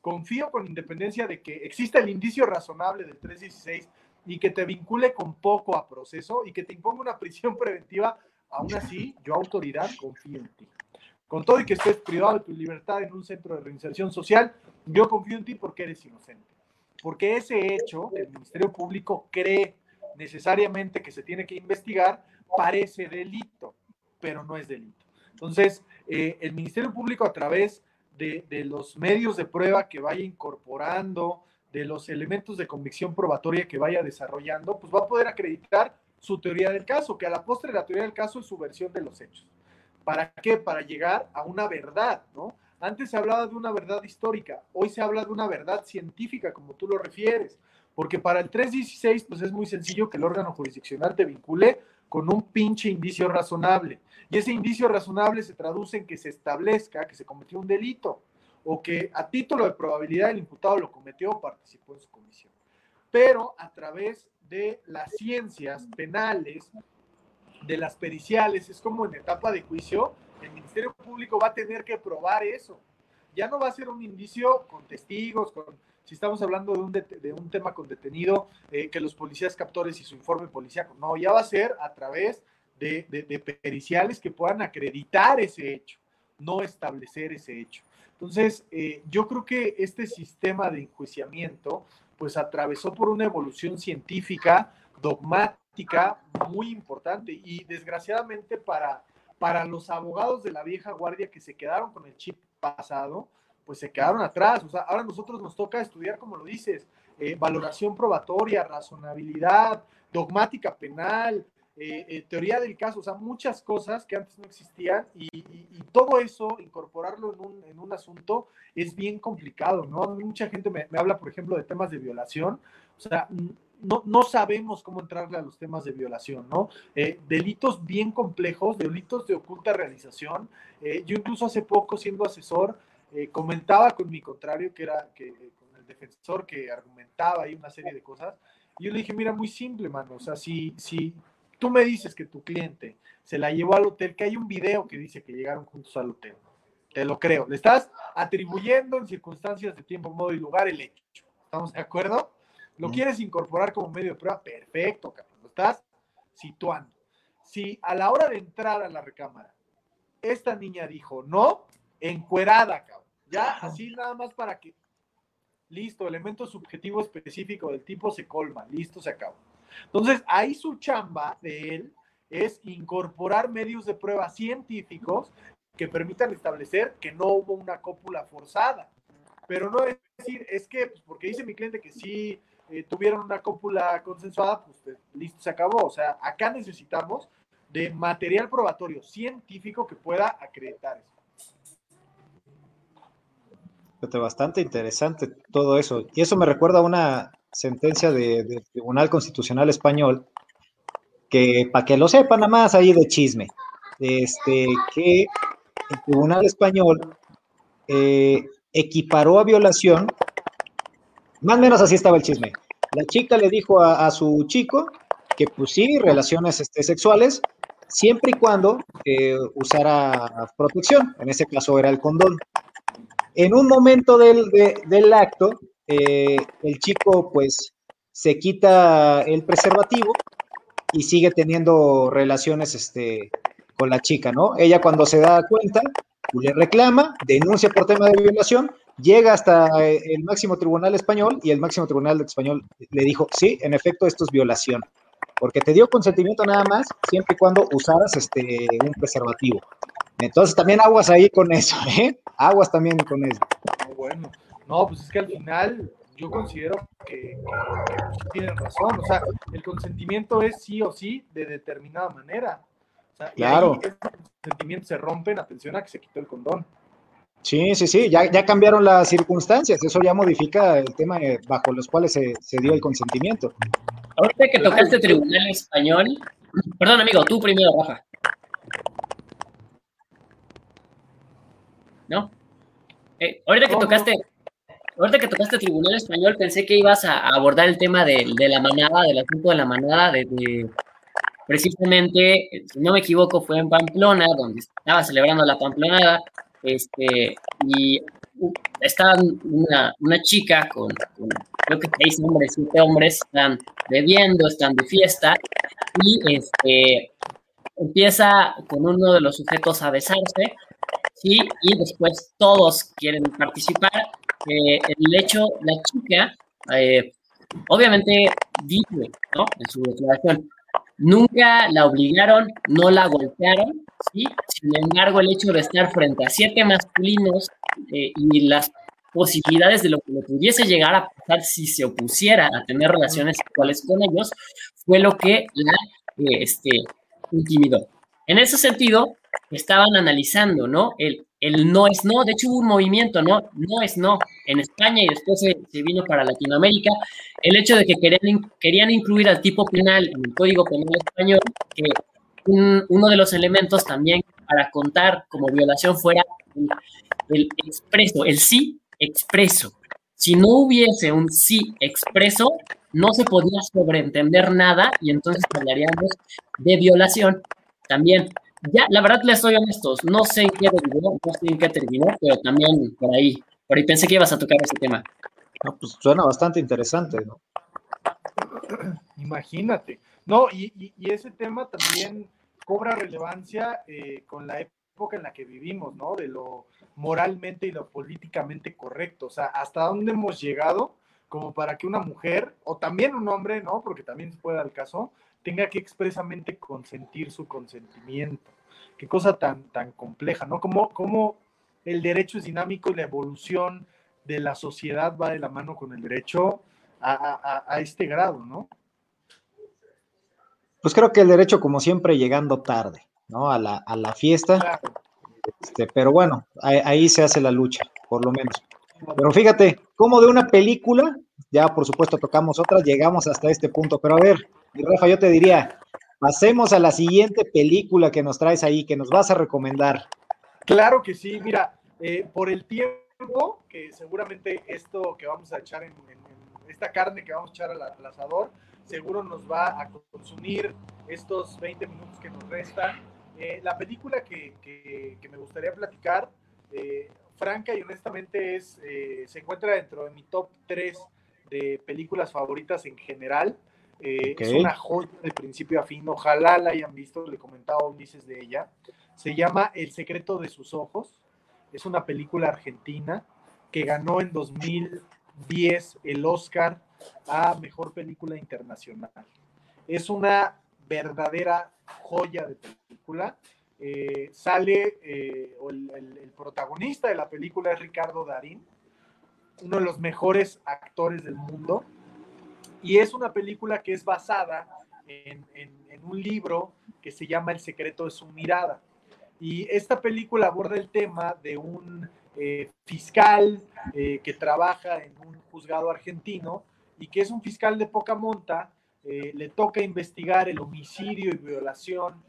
confío con independencia de que exista el indicio razonable del 316 y que te vincule con poco a proceso y que te imponga una prisión preventiva, aún así, yo autoridad confío en ti. Con todo y que estés privado de tu libertad en un centro de reinserción social, yo confío en ti porque eres inocente. Porque ese hecho, el Ministerio Público cree necesariamente que se tiene que investigar, parece delito, pero no es delito. Entonces, eh, el Ministerio Público a través de, los medios de prueba que vaya incorporando, de los elementos de convicción probatoria que vaya desarrollando, pues va a poder acreditar su teoría del caso, que a la postre la teoría del caso es su versión de los hechos. ¿Para qué? Para llegar a una verdad, ¿no? Antes se hablaba de una verdad histórica, hoy se habla de una verdad científica, como tú lo refieres, porque para el 316, pues es muy sencillo que el órgano jurisdiccional te vincule con un pinche indicio razonable. Y ese indicio razonable se traduce en que se establezca que se cometió un delito o que a título de probabilidad el imputado lo cometió o participó en su comisión. Pero a través de las ciencias penales, de las periciales, es como en etapa de juicio, el Ministerio Público va a tener que probar eso. Ya no va a ser un indicio con testigos, con, si estamos hablando de un, de, un tema con detenido, eh, que los policías captores y su informe policíaco, no, ya va a ser a través de, periciales que puedan acreditar ese hecho, no establecer ese hecho. Entonces, eh, yo creo que este sistema de enjuiciamiento, pues atravesó por una evolución científica, dogmática, muy importante y desgraciadamente para, para los abogados de la vieja guardia que se quedaron con el chip pasado, pues se quedaron atrás. O sea, ahora nosotros nos toca estudiar, como lo dices, eh, valoración probatoria, razonabilidad, dogmática penal, eh, eh, teoría del caso, o sea, muchas cosas que antes no existían y, todo eso, incorporarlo en un, en un, asunto es bien complicado, ¿no? Mucha gente me, habla, por ejemplo, de temas de violación, o sea, no, no sabemos cómo entrarle a los temas de violación, ¿no? Eh, delitos bien complejos, delitos de oculta realización. yo incluso hace poco, siendo asesor, comentaba con mi contrario, que era que, con el defensor que argumentaba ahí una serie de cosas, y yo le dije, mira, muy simple, mano, o sea, si, si Tú me dices que tu cliente se la llevó al hotel, que hay un video que dice que llegaron juntos al hotel. Te lo creo. Le estás atribuyendo en circunstancias de tiempo, modo y lugar el hecho. ¿Estamos de acuerdo? Lo quieres incorporar como medio de prueba, perfecto, cabrón. Lo estás situando. Si a la hora de entrar a la recámara, esta niña dijo no, encuerada, cabrón. Ya así nada más para que. Listo, elemento subjetivo específico del tipo se colma. Listo, se acabó. Entonces, ahí su chamba de él es incorporar medios de prueba científicos que permitan establecer que no hubo una cópula forzada. Pero no es decir, es que, pues, porque dice mi cliente que sí eh, tuvieron una cópula consensuada, pues eh, listo, se acabó. O sea, acá necesitamos de material probatorio científico que pueda acreditar eso. Bastante interesante todo eso. Y eso me recuerda a una, sentencia del Tribunal Constitucional Español, que para que lo sepan nada más ahí de chisme, este, que el Tribunal Español eh, equiparó a violación, más o menos así estaba el chisme. La chica le dijo a, su chico que pues sí, relaciones este, sexuales, siempre y cuando eh, usara protección, en ese caso era el condón. En un momento del, del acto, eh, el chico pues se quita el preservativo y sigue teniendo relaciones este, con la chica, ¿no? Ella cuando se da cuenta, le reclama, denuncia por tema de violación, llega hasta eh, el máximo tribunal español y el máximo tribunal español le dijo, sí, en efecto, esto es violación, porque te dio consentimiento nada más siempre y cuando usaras este, un preservativo. Entonces también aguas ahí con eso, ¿eh? Aguas también con eso. Bueno, no, pues es que al final yo considero que, tienen razón. O sea, el consentimiento es sí o sí de determinada manera. O sea, claro. Y ahí consentimiento se rompe en atención a que se quitó el condón. Sí, sí, sí, ya, ya cambiaron las circunstancias, eso ya modifica el tema bajo los cuales se, se dio el consentimiento. Ahorita que tocaste tribunal español, perdón amigo, tú primero, Rafa. ¿No? Eh, ahorita que tocaste, ahorita que tocaste Tribunal Español, pensé que ibas a, abordar el tema de, la manada, del asunto de la manada, de, precisamente, si no me equivoco, fue en Pamplona, donde estaba celebrando la Pamplonada, este, y estaba una, chica con, creo que seis hombres, siete hombres, están bebiendo, están de fiesta, y este, empieza con uno de los sujetos a besarse, ¿sí? Y después todos quieren participar. Eh, el hecho, la chica, eh, obviamente dice, ¿no? En su declaración, nunca la obligaron, no la golpearon, ¿sí? Sin embargo, el hecho de estar frente a siete masculinos eh, y las posibilidades de lo que le pudiese llegar a pasar si se opusiera a tener relaciones sexuales con ellos, fue lo que la este, intimidó. En ese sentido, estaban analizando, ¿no? El, el no es no, de hecho hubo un movimiento, ¿no? No es no en España y después se, vino para Latinoamérica. El hecho de que querían, querían incluir al tipo penal en el Código Penal Español, que uno de los elementos también para contar como violación fuera el, expreso, el sí expreso. Si no hubiese un sí expreso, no se podía sobreentender nada y entonces hablaríamos de violación. También ya, la verdad les soy honestos, no sé en qué terminó, no sé en qué terminó, pero también por ahí, por ahí pensé que ibas a tocar ese tema. No, pues suena bastante interesante, ¿no? Imagínate. No, y, ese tema también cobra relevancia eh, con la época en la que vivimos, ¿no? De lo moralmente y lo políticamente correcto. O sea, hasta dónde hemos llegado como para que una mujer, o también un hombre, ¿no? Porque también se puede dar el caso, tenga que expresamente consentir su consentimiento. Qué cosa tan, tan compleja, ¿no? Como, como el derecho es dinámico y la evolución de la sociedad va de la mano con el derecho a, este grado, ¿no? Pues creo que el derecho, como siempre, llegando tarde, ¿no? A la, a la fiesta. Este, pero bueno, ahí, ahí, se hace la lucha, por lo menos. Pero fíjate, como de una película, ya por supuesto tocamos otras, llegamos hasta este punto, pero a ver, Rafa, yo te diría, pasemos a la siguiente película que nos traes ahí, que nos vas a recomendar. Claro que sí, mira, eh, por el tiempo, que seguramente esto que vamos a echar en, esta carne que vamos a echar al, asador, seguro nos va a consumir estos 20 minutos que nos restan. Eh, la película que, me gustaría platicar, eh, franca y honestamente, es, se encuentra dentro de mi top 3 de películas favoritas en general. Eh, es una joya de principio a fin. Ojalá la hayan visto, le comentaba Ulises de ella. Se llama El secreto de sus ojos. Es una película argentina que ganó en 2010 el Oscar a Mejor Película Internacional. Es una verdadera joya de película. Eh, sale, eh, el, protagonista de la película es Ricardo Darín, uno de los mejores actores del mundo y es una película que es basada en, un libro que se llama El secreto de su mirada. Y esta película aborda el tema de un eh, fiscal que trabaja en un juzgado argentino y que es un fiscal de poca monta, le toca investigar el homicidio y violación,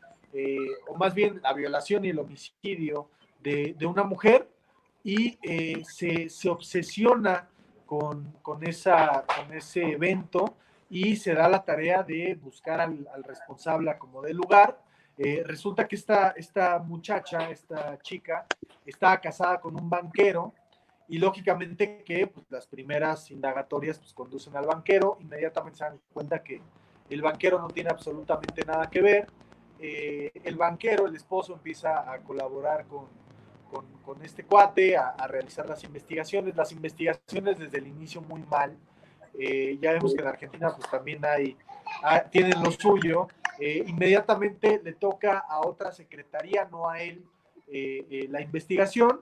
o más bien la violación y el homicidio de, una mujer y se, se obsesiona con, con, esa, con ese evento y se da la tarea de buscar al, responsable como del lugar. Eh, resulta que esta, esta muchacha, esta chica, está casada con un banquero y lógicamente que pues, las primeras indagatorias pues, conducen al banquero, inmediatamente se dan cuenta que el banquero no tiene absolutamente nada que ver. Eh, el banquero, el esposo, empieza a colaborar con, con, este cuate a, realizar las investigaciones. Las investigaciones desde el inicio muy mal. Eh, ya vemos que en Argentina pues también hay, ah, tienen lo suyo. Eh, inmediatamente le toca a otra secretaría, no a él, la investigación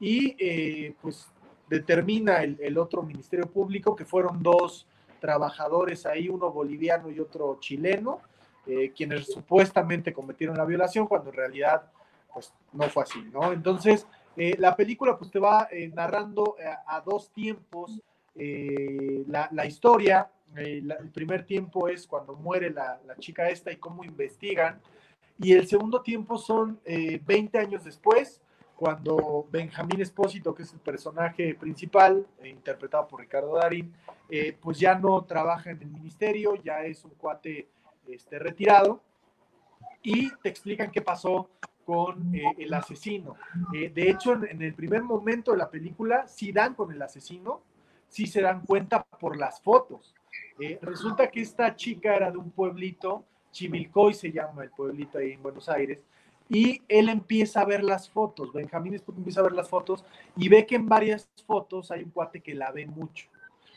y pues determina el, el, otro Ministerio Público que fueron dos trabajadores ahí, uno boliviano y otro chileno, quienes supuestamente cometieron la violación cuando en realidad pues no fue así, ¿no? Entonces, Eh, la película pues te va eh, narrando eh, a, dos tiempos la, la, historia. el primer tiempo es cuando muere la, la, chica esta y cómo investigan. Y el segundo tiempo son 20 años después, cuando Benjamín Espósito, que es el personaje principal, interpretado por Ricardo Darín, pues ya no trabaja en el ministerio, ya es un cuate este, retirado. Y te explican qué pasó con eh, el asesino. Eh, de hecho, en, el primer momento de la película, si dan con el asesino, si se dan cuenta por las fotos. Eh, resulta que esta chica era de un pueblito, Chimilcoy se llama el pueblito ahí en Buenos Aires, y él empieza a ver las fotos, Benjamín empieza a ver las fotos y ve que en varias fotos hay un cuate que la ve mucho.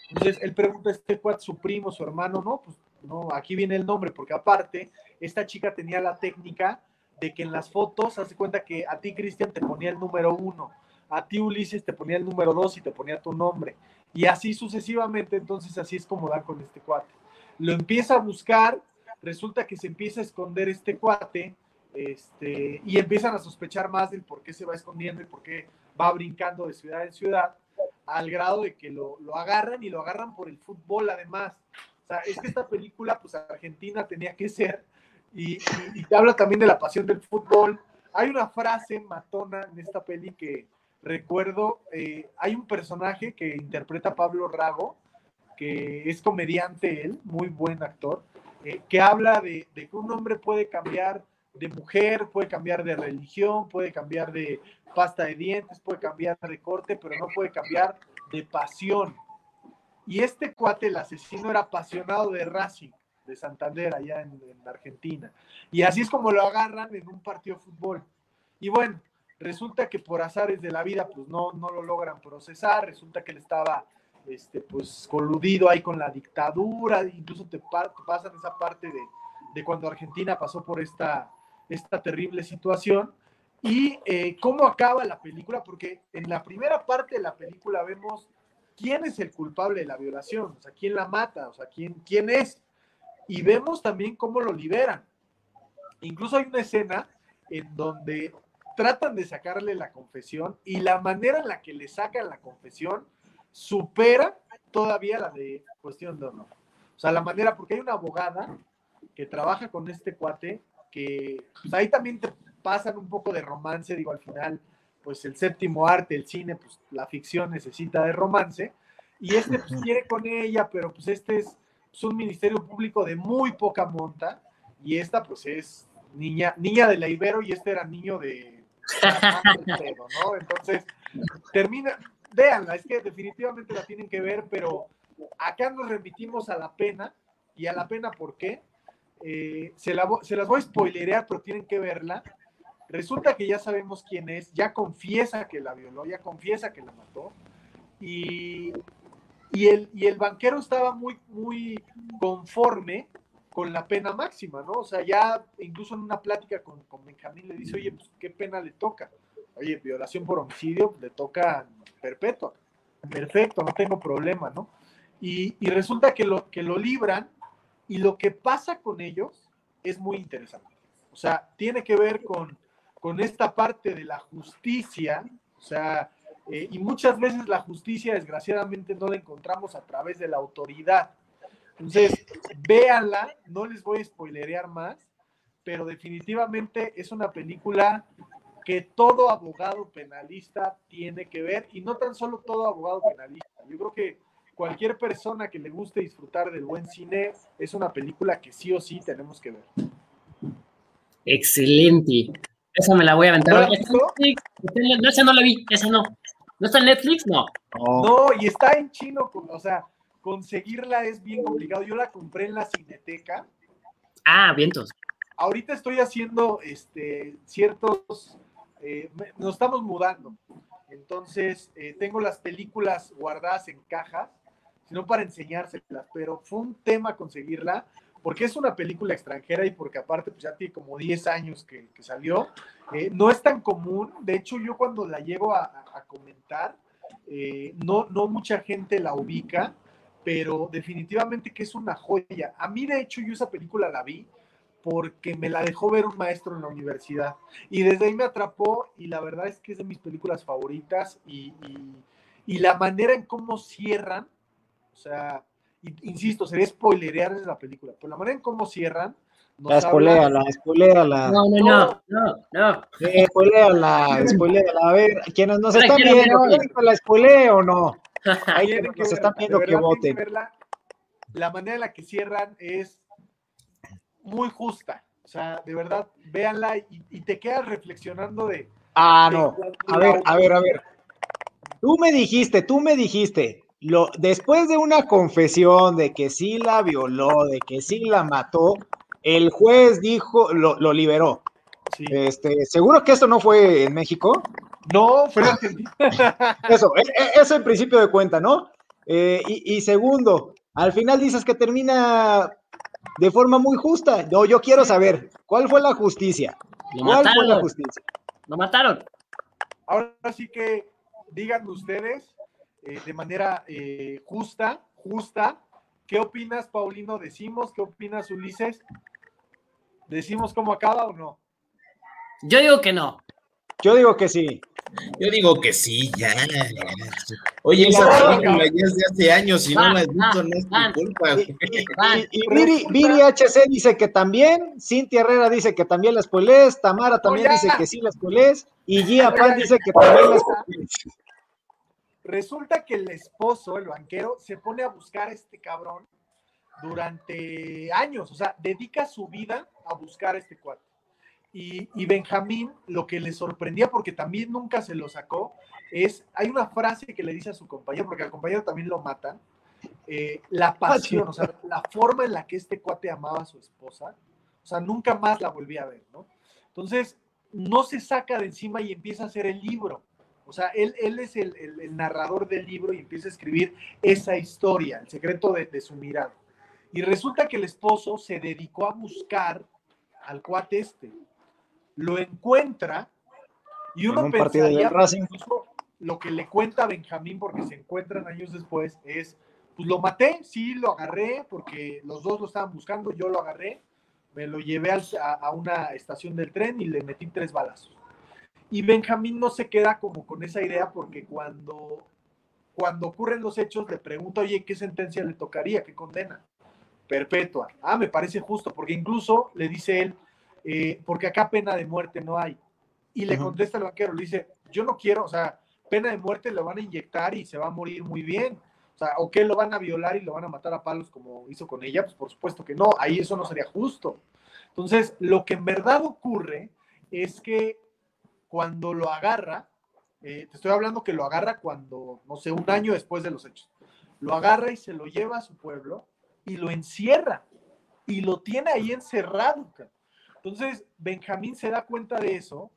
Entonces él pregunta, ¿este cuate su primo, su hermano? No, pues no, aquí viene el nombre, porque aparte, esta chica tenía la técnica de que en las fotos, hace cuenta que a ti, Cristian, te ponía el número uno, a ti, Ulises, te ponía el número dos y te ponía tu nombre. Y así sucesivamente, entonces así es como da con este cuate. Lo empieza a buscar, resulta que se empieza a esconder este cuate, este, y empiezan a sospechar más del por qué se va escondiendo y por qué va brincando de ciudad en ciudad, al grado de que lo, lo agarran y lo agarran por el fútbol además. O sea, es que esta película, pues Argentina tenía que ser y, te habla también de la pasión del fútbol. Hay una frase matona en esta peli que recuerdo, eh, hay un personaje que interpreta Pablo Rago, que es comediante él, muy buen actor, eh, que habla de, de, que un hombre puede cambiar de mujer, puede cambiar de religión, puede cambiar de pasta de dientes, puede cambiar de corte, pero no puede cambiar de pasión. Y este cuate, el asesino, era apasionado de Racing de Santander, allá en, Argentina. Y así es como lo agarran en un partido de fútbol. Y bueno, resulta que por azares de la vida, pues no, no lo logran procesar, resulta que él estaba este, pues coludido ahí con la dictadura, incluso te, pasan esa parte de, de, cuando Argentina pasó por esta, esta terrible situación. Y eh, cómo acaba la película, porque en la primera parte de la película vemos quién es el culpable de la violación, o sea, quién la mata, o sea, quién, quién es y vemos también cómo lo liberan. Incluso hay una escena en donde tratan de sacarle la confesión y la manera en la que le sacan la confesión supera todavía la de cuestión de honor. O sea, la manera, porque hay una abogada que trabaja con este cuate que pues ahí también te pasan un poco de romance, digo, al final, pues el séptimo arte, el cine, pues la ficción necesita de romance, y este pues quiere con ella, pero pues este es es un ministerio público de muy poca monta y esta pues es niña, niña de la Ibero y este era niño de... ¿no? Entonces, termina, véanla, es que definitivamente la tienen que ver, pero acá nos remitimos a la pena y a la pena ¿por qué? Eh, se, se las voy a spoilerear, pero tienen que verla. Resulta que ya sabemos quién es, ya confiesa que la violó, ya confiesa que la mató. Y y el, y el banquero estaba muy, muy conforme con la pena máxima, ¿no? O sea, ya incluso en una plática con, con Benjamín le dice, oye, pues, ¿qué pena le toca? Oye, violación por homicidio, le toca perpetua. Perfecto, no tengo problema, ¿no? Y, y, resulta que lo, que lo libran y lo que pasa con ellos es muy interesante. O sea, tiene que ver con, con esta parte de la justicia, o sea, eh, y muchas veces la justicia, desgraciadamente, no la encontramos a través de la autoridad. Entonces, véanla, no les voy a spoilerear más, pero definitivamente es una película que todo abogado penalista tiene que ver, y no tan solo todo abogado penalista. Yo creo que cualquier persona que le guste disfrutar del buen cine es una película que sí o sí tenemos que ver. Excelente. Esa me la voy a aventar. ¿No, esa no la vi, esa no. ¿No está en Netflix? No. No, y está en chino, o sea, conseguirla es bien complicado. Yo la compré en la Cineteca. Ah, vientos. Ahorita estoy haciendo este, ciertos, eh, nos estamos mudando. Entonces, eh, tengo las películas guardadas en cajas, sino para enseñárselas, pero fue un tema conseguirla, porque es una película extranjera y porque aparte pues ya tiene como 10 años que, que salió eh, no es tan común, de hecho yo cuando la llego a, comentar, eh, no, no mucha gente la ubica, pero definitivamente que es una joya. A mí de hecho yo esa película la vi porque me la dejó ver un maestro en la universidad. Y desde ahí me atrapó y la verdad es que es de mis películas favoritas y, y, la manera en cómo cierran, o sea, insisto, sería spoilerear la película, pero la manera en cómo cierran... La spoileala, spoileala. No, no, no, no, no. Eh, spoileala, spoileala. A ver, quienes nos están viendo, ¿quieren que la spoilee o no? Ahí que nos están viendo que voten. La manera en la que cierran es muy justa. O sea, de verdad, véanla y, te quedas reflexionando de. Ah, no. a ver, a ver, a ver. Tú me dijiste, tú me dijiste, lo, después de una confesión de que sí la violó, de que sí la mató, el juez dijo, lo, liberó. Este, ¿Seguro que esto no fue en México? No, fue en Argentina. Eso, e, e, eso en principio de cuenta, ¿no? Eh, y, y, segundo, al final dices que termina de forma muy justa. Yo, yo quiero saber, ¿cuál fue la justicia? ¿Cuál fue la justicia? Lo mataron. Ahora sí que díganme ustedes eh, de manera eh, justa, justa, ¿qué opinas, Paulino? ¿Decimos? ¿Qué opinas, Ulises? ¿Decimos cómo acaba o no? Yo digo que no. Yo digo que sí. Yo digo que sí, ya. Oye, esa película ya es de hace años y no la has visto, no es tu culpa. Y, Viri, HC dice que también, Cintia Herrera dice que también las spoilés, Tamara también dice que sí las spoilés, y Gia Pan dice que también las spoilés. Resulta que el esposo, el banquero, se pone a buscar a este cabrón durante años, o sea, dedica su vida a buscar a este cuate. Y, Benjamín lo que le sorprendía, porque también nunca se lo sacó, es, hay una frase que le dice a su compañero, porque al compañero también lo matan, eh, la pasión, o sea, la forma en la que este cuate amaba a su esposa, o sea, nunca más la volví a ver, ¿no? Entonces, no se saca de encima y empieza a hacer el libro. O sea, él, él es el, narrador del libro y empieza a escribir esa historia, el secreto de, de su mirada. Y resulta que el esposo se dedicó a buscar al cuate este lo encuentra y uno pensaría, lo que le cuenta a Benjamín, porque se encuentran años después, es, pues lo maté, sí, lo agarré, porque los dos lo estaban buscando, yo lo agarré, me lo llevé a, una estación del tren y le metí tres balazos. Y Benjamín no se queda como con esa idea porque cuando, cuando ocurren los hechos le pregunta, oye, ¿qué sentencia le tocaría? ¿Qué condena? Perpetua. Ah, me parece justo, porque incluso le dice él, eh, porque acá pena de muerte no hay. Y le contesta el banquero, le dice, yo no quiero, o sea, pena de muerte lo van a inyectar y se va a morir muy bien. O sea, o que lo van a violar y lo van a matar a palos como hizo con ella, pues por supuesto que no, ahí eso no sería justo. Entonces, lo que en verdad ocurre es que cuando lo agarra, eh, te estoy hablando que lo agarra cuando, no sé, un año después de los hechos, lo agarra y se lo lleva a su pueblo y lo encierra y lo tiene ahí encerrado. Entonces, Benjamín se da cuenta de eso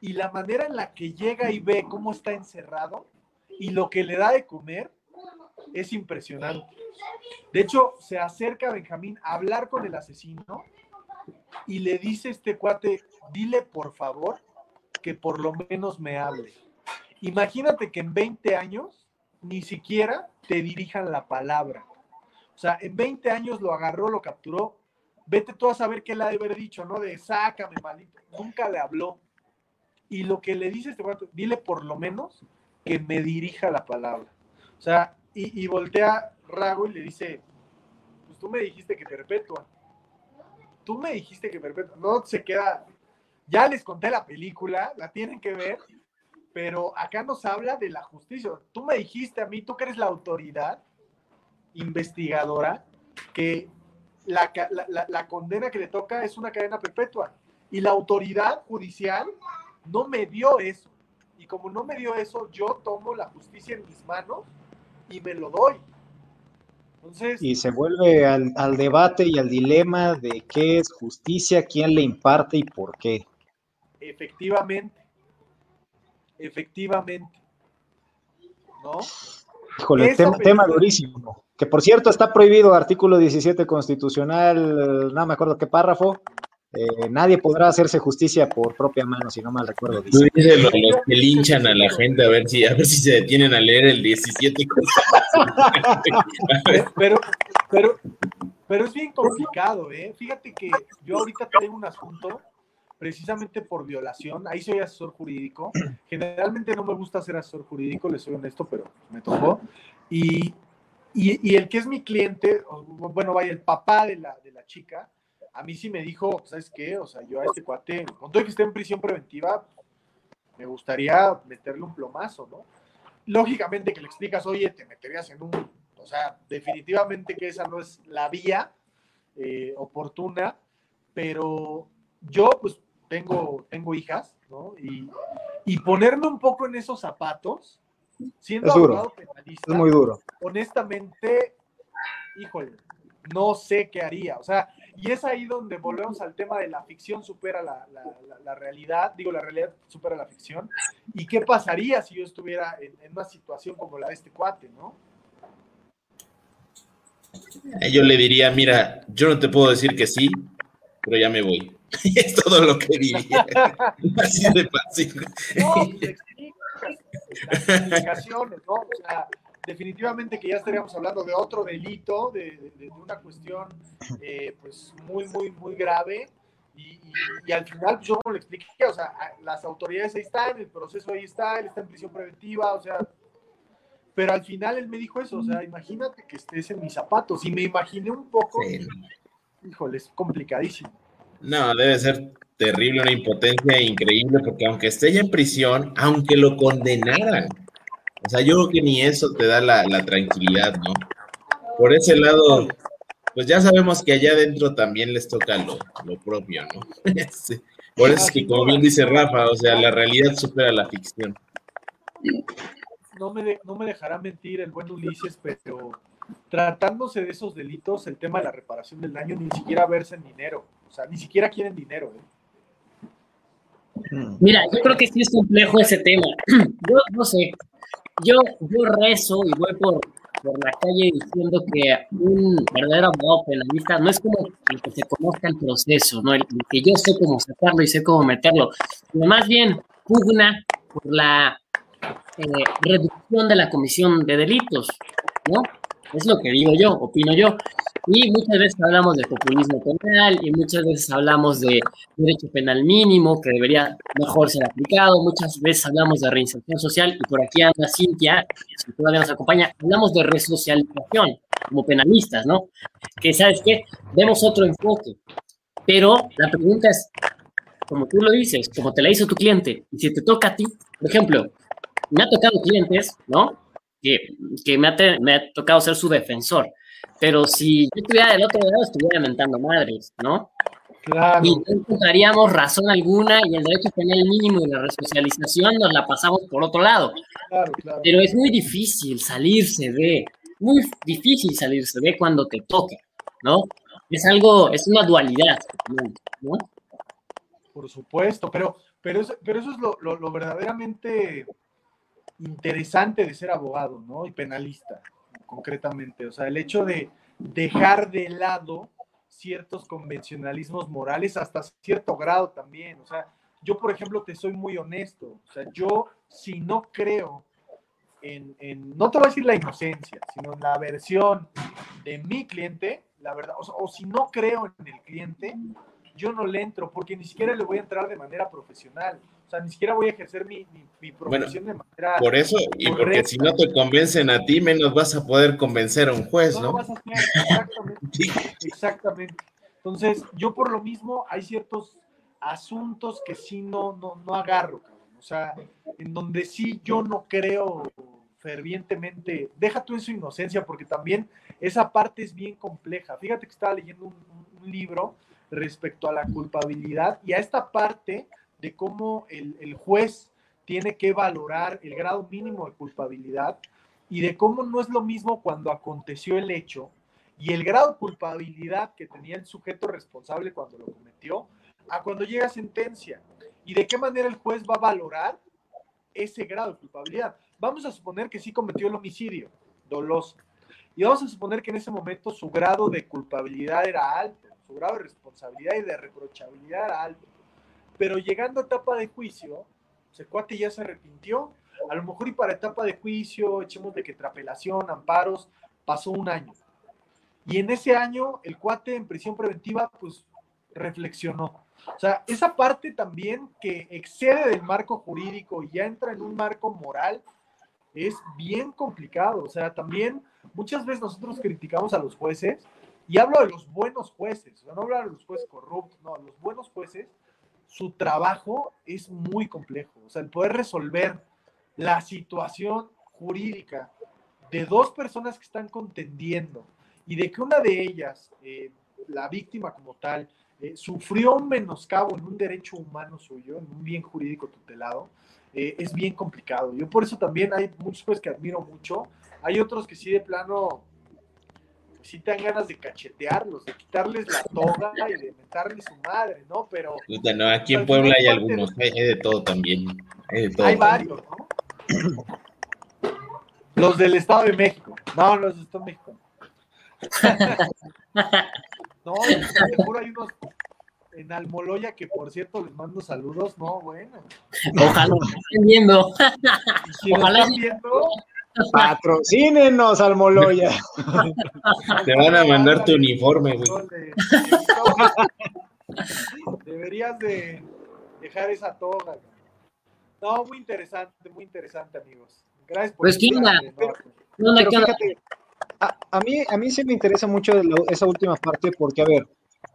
y la manera en la que llega y ve cómo está encerrado y lo que le da de comer es impresionante. De hecho, se acerca a Benjamín a hablar con el asesino y le dice este cuate, dile por favor que por lo menos me hable. Imagínate que en 20 años ni siquiera te dirijan la palabra. O sea, en 20 años lo agarró, lo capturó vete tú a saber qué le ha de haber dicho, ¿no? De sácame, maldito. Nunca le habló. Y lo que le dice este cuate, dile por lo menos que me dirija la palabra. O sea, y, voltea Rago y le dice, pues tú me dijiste que perpetua. Tú me dijiste que perpetua. No se queda. Ya les conté la película, la tienen que ver, pero acá nos habla de la justicia. Tú me dijiste a mí, tú que eres la autoridad investigadora, que la, condena que le toca es una cadena perpetua. Y la autoridad judicial no me dio eso. Y como no me dio eso, yo tomo la justicia en mis manos y me lo doy. Entonces, y se vuelve al, al, debate y al dilema de qué es justicia, quién le imparte y por qué. Efectivamente. Efectivamente. ¿No? Híjole, tema, durísimo. Que por cierto está prohibido, artículo 17 constitucional, no me acuerdo qué párrafo. Eh, nadie podrá hacerse justicia por propia mano, si no mal recuerdo. Dice. los, que linchan a la gente a ver si a ver si se detienen a leer el 17. pero, pero, Pero es bien complicado, ¿eh? Fíjate que yo ahorita tengo un asunto precisamente por violación. Ahí soy asesor jurídico. Generalmente no me gusta ser asesor jurídico, le soy honesto, pero me tocó. Y, y, el que es mi cliente, bueno, vaya, el papá de la, de la chica, a mí sí me dijo, ¿sabes qué? O sea, yo a este cuate, con todo que esté en prisión preventiva, me gustaría meterle un plomazo, ¿no? Lógicamente que le explicas, oye, te meterías en un, o sea, definitivamente que esa no es la vía eh, oportuna, pero yo pues tengo, tengo hijas, ¿no? Y, y ponerme un poco en esos zapatos, siendo es abogado penalista. Es muy duro. Honestamente, híjole, no sé qué haría. O sea, y es ahí donde volvemos al tema de la ficción supera la, la, la, realidad, digo, la realidad supera la ficción. ¿Y qué pasaría si yo estuviera en, en, una situación como la de este cuate, no? Yo le diría, mira, yo no te puedo decir que sí, pero ya me voy. es todo lo que diría. Así de fácil. No, pues, explicaciones, ¿no? O sea, definitivamente que ya estaríamos hablando de otro delito, de, de, una cuestión eh, pues muy, muy, muy grave. Y, y, al final pues, yo como le expliqué, o sea, las autoridades ahí están, el proceso ahí está, él está en prisión preventiva, o sea, pero al final él me dijo eso, o sea, imagínate que estés en mis zapatos y me imaginé un poco, híjole, es complicadísimo. No, debe ser terrible, una impotencia increíble, porque aunque esté ya en prisión, aunque lo condenaran, o sea, yo creo que ni eso te da la, tranquilidad, ¿no? Por ese lado, pues ya sabemos que allá adentro también les toca lo, propio, ¿no? Por eso es que, como bien dice Rafa, o sea, la realidad supera la ficción. No me, no me dejará mentir el buen Ulises, pero tratándose de esos delitos, el tema de la reparación del daño ni siquiera verse en dinero. O sea, ni siquiera quieren dinero. ¿eh? Mira, yo creo que sí es complejo ese tema. Yo no sé. Yo, yo rezo y voy por, por la calle diciendo que un verdadero abogado penalista no es como el que se conozca el proceso, ¿no? El, que yo sé cómo sacarlo y sé cómo meterlo, sino más bien pugna por la eh, reducción de la comisión de delitos, ¿no? Es lo que digo yo, opino yo. Y muchas veces hablamos de populismo penal y muchas veces hablamos de derecho penal mínimo que debería mejor ser aplicado. Muchas veces hablamos de reinserción social y por aquí anda Cintia, que todavía nos acompaña, hablamos de resocialización como penalistas, ¿no? Que sabes qué, vemos otro enfoque. Pero la pregunta es, como tú lo dices, como te la hizo tu cliente, y si te toca a ti, por ejemplo, me ha tocado clientes, ¿no? Que, me, ha me, ha tocado ser su defensor. Pero si yo estuviera del otro lado, estuviera mentando madres, ¿no? Claro. Y no encontraríamos razón alguna y el derecho penal mínimo y la resocialización nos la pasamos por otro lado. Claro, claro. Pero es muy difícil salirse de, muy difícil salirse de cuando te toca, ¿no? Es algo, es una dualidad, ¿no? Por supuesto, pero, pero, eso, pero eso es lo, lo, lo verdaderamente interesante de ser abogado, ¿no? Y penalista, concretamente. O sea, el hecho de dejar de lado ciertos convencionalismos morales hasta cierto grado también. O sea, yo, por ejemplo, te soy muy honesto. O sea, yo, si no creo en, no te voy a decir la inocencia, sino en la versión de mi cliente, la verdad, o si no creo en el cliente, yo no le entro porque ni siquiera le voy a entrar de manera profesional. O sea, ni siquiera voy a ejercer mi, mi, profesión de manera. Por eso, y porque si no te convencen a ti, menos vas a poder convencer a un juez, ¿no? vas a hacer, exactamente, exactamente. Entonces, yo por lo mismo, hay ciertos asuntos que sí no, no, no agarro, cabrón. O sea, en donde sí yo no creo fervientemente, deja tú en su inocencia, porque también esa parte es bien compleja. Fíjate que estaba leyendo un, un libro respecto a la culpabilidad y a esta parte de cómo el, juez tiene que valorar el grado mínimo de culpabilidad y de cómo no es lo mismo cuando aconteció el hecho y el grado de culpabilidad que tenía el sujeto responsable cuando lo cometió a cuando llega sentencia y de qué manera el juez va a valorar ese grado de culpabilidad. Vamos a suponer que sí cometió el homicidio doloso y vamos a suponer que en ese momento su grado de culpabilidad era alto su grado de responsabilidad y de reprochabilidad era alto. Pero llegando a etapa de juicio, el cuate ya se arrepintió. A lo mejor y para etapa de juicio, echemos de que trapelación, amparos, pasó un año. Y en ese año, el cuate en prisión preventiva, pues reflexionó. O sea, esa parte también que excede del marco jurídico y ya entra en un marco moral, es bien complicado. O sea, también muchas veces nosotros criticamos a los jueces, y hablo de los buenos jueces, no hablo de los jueces corruptos, no, los buenos jueces, su trabajo es muy complejo. O sea, el poder resolver la situación jurídica de dos personas que están contendiendo y de que una de ellas, eh, la víctima como tal, eh, sufrió un menoscabo en un derecho humano suyo, en un bien jurídico tutelado, eh, es bien complicado. Yo por eso también hay muchos pues, que admiro mucho. Hay otros que sí de plano, pues, sí te dan ganas de cachetearlos, de quitarles la toga y de meterles su madre, ¿no? Pero... No, aquí en Puebla hay algunos, hay, de todo también. Hay, de todo hay varios, ¿no? Los del Estado de México. No, los del Estado de México. no, seguro hay unos en Almoloya que por cierto les mando saludos. No, bueno. Ojalá estén viendo. Ojalá estén viendo. Patrocínenos, Almoloya. Te van a mandar tu uniforme, güey. Deberías de dejar esa toga. No, muy interesante, muy interesante, amigos. Gracias por Pues, ¿quién la- Pero, No, ¿qué onda? fíjate, a, a mí, a mí sí me interesa mucho lo- esa última parte porque, a ver,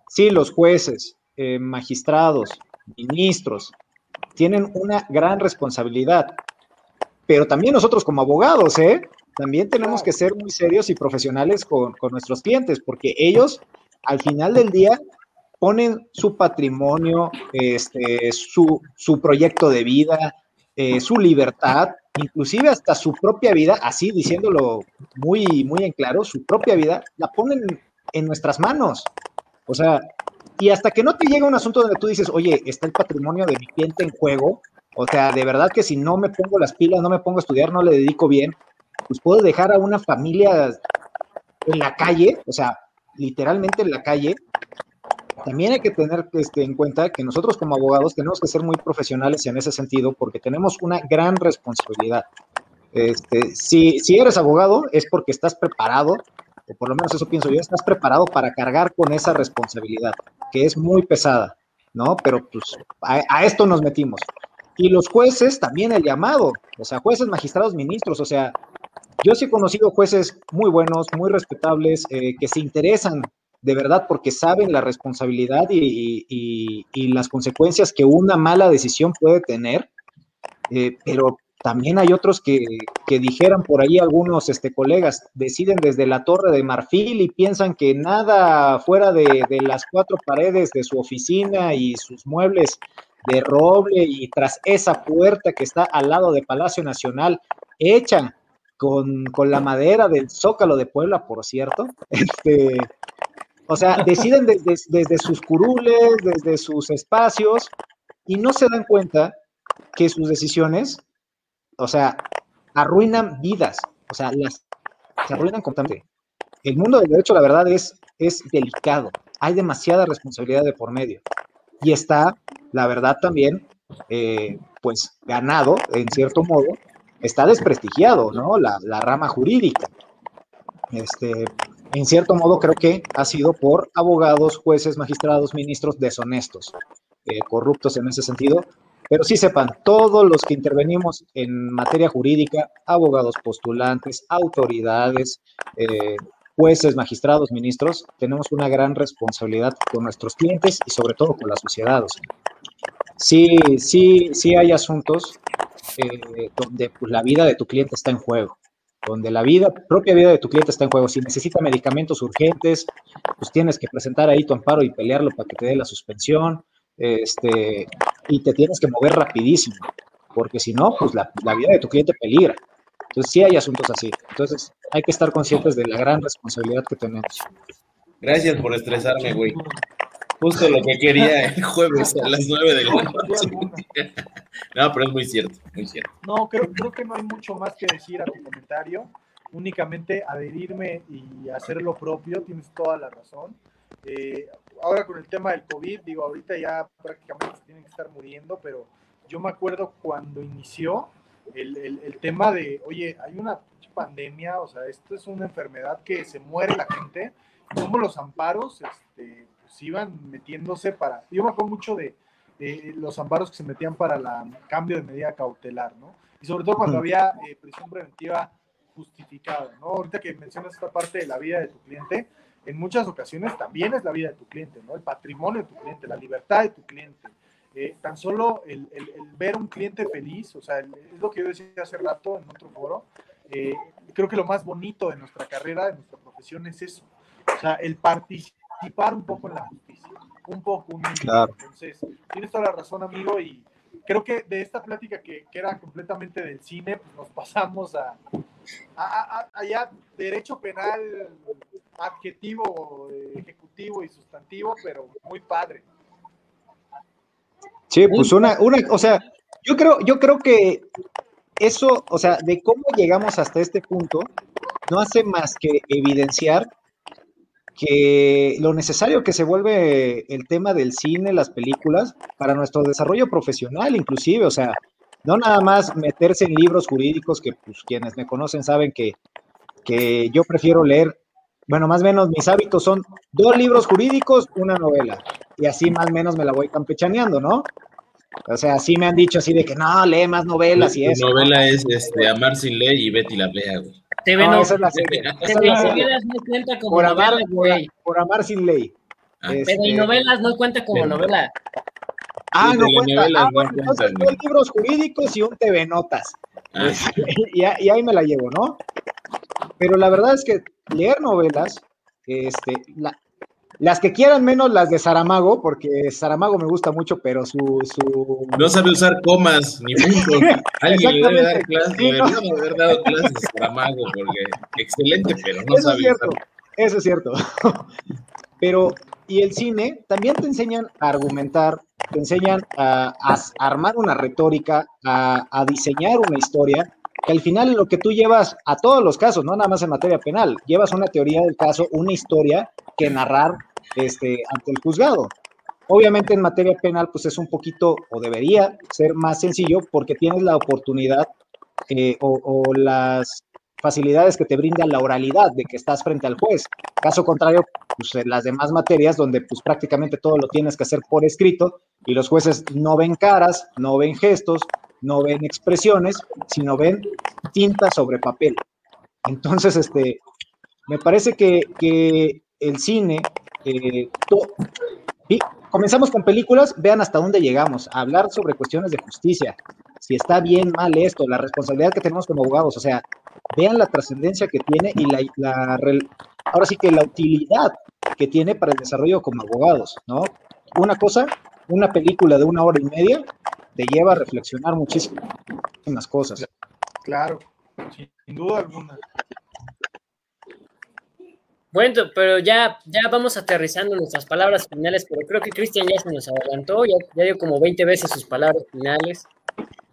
sí, los jueces, eh, magistrados, ministros, tienen una gran responsabilidad, pero también nosotros como abogados, ¿eh? También tenemos que ser muy serios y profesionales con, con nuestros clientes, porque ellos, al final del día, ponen su patrimonio, este, su, su proyecto de vida, eh, su libertad, inclusive hasta su propia vida, así diciéndolo muy, muy en claro, su propia vida, la ponen en nuestras manos. O sea, y hasta que no te llega un asunto donde tú dices, oye, está el patrimonio de mi cliente en juego, o sea, de verdad que si no me pongo las pilas, no me pongo a estudiar, no le dedico bien, pues puedo dejar a una familia en la calle, o sea, literalmente en la calle. También hay que tener este, en cuenta que nosotros como abogados tenemos que ser muy profesionales en ese sentido porque tenemos una gran responsabilidad. Este, si, si eres abogado es porque estás preparado, o por lo menos eso pienso yo, estás preparado para cargar con esa responsabilidad, que es muy pesada, ¿no? Pero pues a, a esto nos metimos. Y los jueces también el llamado, o sea, jueces, magistrados, ministros, o sea, yo sí he conocido jueces muy buenos, muy respetables, eh, que se interesan de verdad porque saben la responsabilidad y, y- y las consecuencias que una mala decisión puede tener, eh, pero también hay otros que, que dijeran por ahí algunos este, colegas, deciden desde la torre de marfil y piensan que nada fuera de, de las cuatro paredes de su oficina y sus muebles de roble y tras esa puerta que está al lado de Palacio Nacional, hecha con, con la madera del Zócalo de Puebla, por cierto, este, o sea, deciden desde, desde sus curules, desde sus espacios, y no se dan cuenta que sus decisiones, o sea, arruinan vidas, o sea, las se arruinan completamente. El mundo del derecho, la verdad, es, es delicado. Hay demasiada responsabilidad de por medio. Y está, la verdad, también, eh, pues, ganado, en cierto modo, está desprestigiado, ¿no? La, la rama jurídica. Este, en cierto modo, creo que ha sido por abogados, jueces, magistrados, ministros deshonestos, eh, corruptos en ese sentido. Pero sí sepan, todos los que intervenimos en materia jurídica, abogados postulantes, autoridades, eh, jueces, magistrados, ministros, tenemos una gran responsabilidad con nuestros clientes y sobre todo con la sociedad. o sea. sí, sí, sí hay asuntos eh, donde pues, la vida de tu cliente está en juego, donde la vida, propia vida de tu cliente está en juego. Si necesita medicamentos urgentes, pues tienes que presentar ahí tu amparo y pelearlo para que te dé la suspensión, este, y te tienes que mover rapidísimo, porque si no, pues la, la vida de tu cliente peligra. Entonces sí hay asuntos así. Entonces hay que estar conscientes de la gran responsabilidad que tenemos. Gracias por estresarme, güey. Justo lo que quería el jueves a las 9 de la noche. No, pero es muy cierto, muy cierto. No, creo, creo que no hay mucho más que decir a tu comentario. Únicamente adherirme y hacer lo propio, tienes toda la razón. Eh, ahora con el tema del COVID, digo, ahorita ya prácticamente se tienen que estar muriendo, pero yo me acuerdo cuando inició el, el- el tema de, oye, hay una pandemia, o sea, esto es una enfermedad que se muere la gente cómo los amparos este, pues, iban metiéndose para. Yo me acuerdo mucho de, de los amparos que se metían para el cambio de medida cautelar, ¿no? Y sobre todo cuando había eh, prisión preventiva justificada, ¿no? Ahorita que mencionas esta parte de la vida de tu cliente, en muchas ocasiones también es la vida de tu cliente, ¿no? El patrimonio de tu cliente, la libertad de tu cliente. Eh, tan solo el, el, ver un cliente feliz, o sea, es lo que yo decía hace rato en otro foro, eh, creo que lo más bonito de nuestra carrera, de nuestra profesión es eso, o sea, el participar un poco en la justicia, un poco, un claro. Entonces, tienes toda la razón, amigo, y creo que de esta plática que, que era completamente del cine, pues nos pasamos a, a, allá derecho penal adjetivo, ejecutivo y sustantivo, pero muy padre. Sí, pues una, una, o sea, yo creo, yo creo que eso, o sea, de cómo llegamos hasta este punto, no hace más que evidenciar que lo necesario que se vuelve el tema del cine, las películas, para nuestro desarrollo profesional, inclusive, o sea, no nada más meterse en libros jurídicos, que pues quienes me conocen saben que, que yo prefiero leer, bueno, más o menos mis hábitos son dos libros jurídicos, una novela, y así más o menos me la voy campechaneando, ¿no? O sea, sí me han dicho así de que no, lee más novelas y eso. novela es este, Amar sin ley y Betty la Vea, güey. TV no, esa es la serie. Esa TV es la serie. novelas no cuenta como Por amar, novela, por, güey. por amar sin ley. Ah, Pero y Este, novelas no cuenta como novela. Ah, Sí, no cuenta. Ah, no bueno, entonces dos libros jurídicos y un TV Notas. Ah, Este, y ahí me la llevo, ¿no? Pero la verdad es que leer novelas, este, la- las que quieran menos las de Saramago, porque Saramago me gusta mucho, pero su, su No sabe usar comas ni puntos. Alguien le debe dar clases, Sí, no. debe haber dado clases a Saramago, porque excelente, pero no eso es sabe cierto, usar. eso es cierto. Pero, y el cine también te enseñan a argumentar, te enseñan a, a armar una retórica, a, a diseñar una historia, que al final lo que tú llevas a todos los casos, no nada más en materia penal, llevas una teoría del caso, una historia que narrar este, ante el juzgado. Obviamente en materia penal, pues es un poquito, o debería ser más sencillo, porque tienes la oportunidad eh, o, las facilidades que te brinda la oralidad de que estás frente al juez. Caso contrario, pues en las demás materias donde pues prácticamente todo lo tienes que hacer por escrito y los jueces no ven caras, no ven gestos, no ven expresiones, sino ven tinta sobre papel. Entonces, este, me parece que, que el cine, eh, comenzamos con películas, vean hasta dónde llegamos, a hablar sobre cuestiones de justicia, si está bien, mal esto, la responsabilidad que tenemos como abogados, o sea, vean la trascendencia que tiene y la, la ahora sí que la utilidad que tiene para el desarrollo como abogados, ¿no? Una cosa, una película de una hora y media te lleva a reflexionar muchísimas cosas. Claro, sin duda alguna. Bueno, pero ya, ya vamos aterrizando nuestras palabras finales, pero creo que Cristian ya se nos adelantó, ya, ya dio como 20 veces sus palabras finales.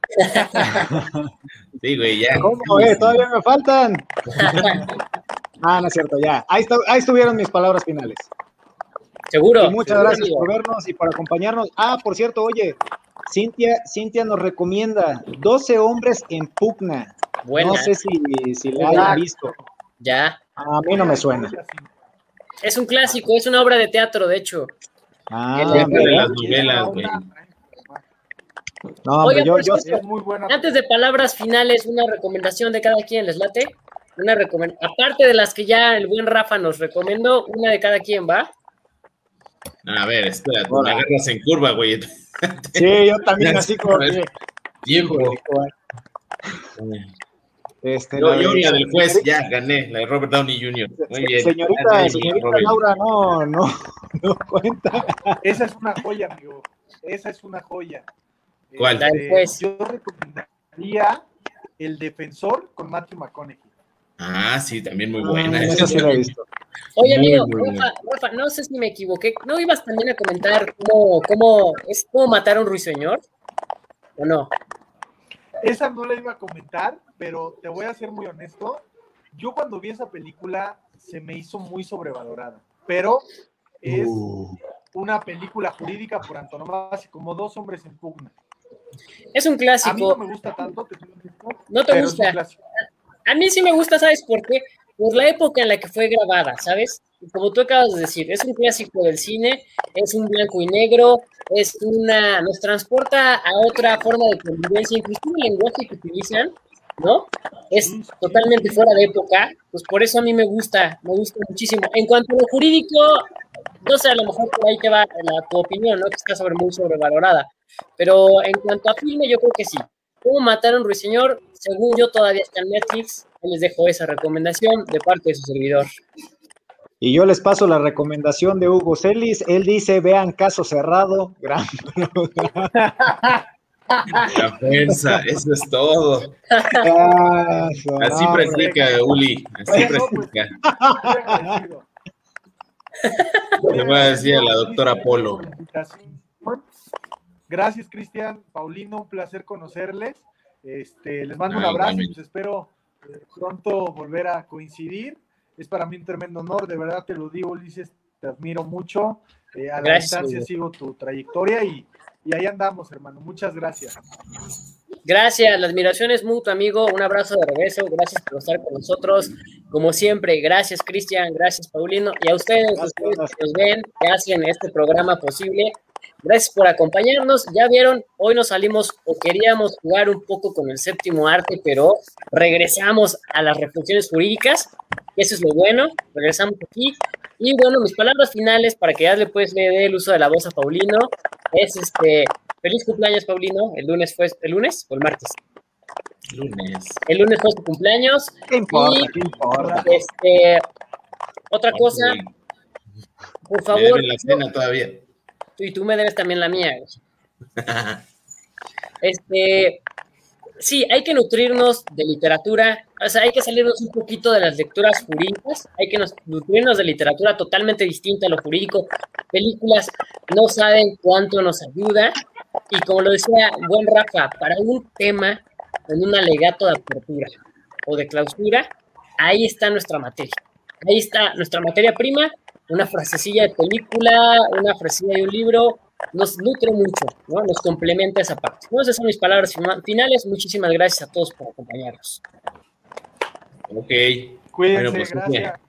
Sí, güey, ya. ¿Cómo, eh? Todavía me faltan. ah, no es cierto, ya. Ahí, está- ahí estuvieron mis palabras finales. Seguro. Y muchas seguro, gracias amigo. por vernos y por acompañarnos. Ah, por cierto, oye, Cintia, Cintia nos recomienda 12 hombres en pugna. Buena, No sé si, si la hayan visto. ya. A mí no me suena. Es un clásico, es una obra de teatro, de hecho. Ah, de las novelas, güey. No, yo, por yo, cierto, Es muy buena. Antes de palabras finales, una recomendación de cada quien, ¿les late? Una recomen- Aparte de las que ya el buen Rafa nos recomendó, una de cada quien, ¿va? A ver, Hola. me agarras en curva, güey. sí, yo también así como que, Tiempo. este, Yo, la yo la del juez, ya gané, la de Robert Downey Jr. Muy bien. Señorita, bien, señorita. Laura, no, no, no cuenta. Esa es una joya, amigo. Esa es una joya. ¿Cuál? Este, pues. Yo recomendaría El Defensor con Matthew McConaughey. Ah, sí, también muy Ah, buena. esa sí la he visto. Oye, Muy, amigo, muy Rafa, Rafa, no sé si me equivoqué. ¿No ibas también a comentar cómo, cómo, es, cómo matar a un ruiseñor? ¿O no? Esa no la iba a comentar, pero te voy a ser muy honesto. Yo cuando vi esa película se me hizo muy sobrevalorada, pero es Uh, una película jurídica por antonomasia, como dos hombres en pugna. Es un A mí no clásico. me gusta tanto, te ¿No te pero es un gusta? clásico. A mí sí me gusta, ¿sabes por qué? Por la época en la que fue grabada, ¿sabes? como tú acabas de decir, es un clásico del cine, es un blanco y negro, es una, nos transporta a otra forma de convivencia, inclusive el lenguaje que utilizan, ¿no? Es totalmente fuera de época, pues por eso a mí me gusta, me gusta muchísimo. En cuanto a lo jurídico, no sé, a lo mejor por ahí te va la, tu opinión, ¿no? Que está sobre, muy sobrevalorada, pero en cuanto a filme, yo creo que sí. ¿Cómo matar a un ruiseñor? Según yo, todavía está en Netflix. Les dejo esa recomendación de parte de su servidor. Y yo les paso la recomendación de Hugo Celis. Él dice, vean Caso Cerrado, gran La fuerza, eso es todo. así practica, Uli, así practica. Le voy a decir a la doctora Polo. Gracias, Cristian, Paulino, un placer conocerles. Este, les mando un abrazo y pues espero pronto volver a coincidir. Es para mí un tremendo honor, de verdad te lo digo, Ulises, te admiro mucho. Eh, a la distancia sigo tu trayectoria y, y ahí andamos, hermano. Muchas gracias. Gracias, la admiración es mutua, amigo. Un abrazo de regreso. Gracias por estar con nosotros. Como siempre, gracias, Cristian. Gracias, Paulino. Y a ustedes, ustedes que nos ven, que hacen este programa posible. Gracias por acompañarnos. Ya vieron, hoy nos salimos o queríamos jugar un poco con el séptimo arte, pero regresamos a las reflexiones jurídicas. Eso es lo bueno. Regresamos aquí. Y bueno, mis palabras finales para que ya le puedes leer el uso de la voz a Paulino es este feliz cumpleaños, Paulino. El lunes fue el lunes o el martes. Lunes. El lunes fue tu cumpleaños. ¿Qué importa? ¿Qué importa? Este, otra cosa, por favor. la cena todavía y tú me debes también la mía. Este, sí, hay que nutrirnos de literatura, o sea, hay que salirnos un poquito de las lecturas jurídicas, hay que nutrirnos de literatura totalmente distinta a lo jurídico. Películas no saben cuánto nos ayuda y como lo decía buen Rafa, para un tema en un alegato de apertura o de clausura, ahí está nuestra materia. Ahí está nuestra materia prima una frasecilla de película, una frasecilla de un libro, nos nutre mucho, ¿no? Nos complementa esa parte. esas son mis palabras finales. Muchísimas gracias a todos por acompañarnos. Ok. Cuídense, pues, gracias.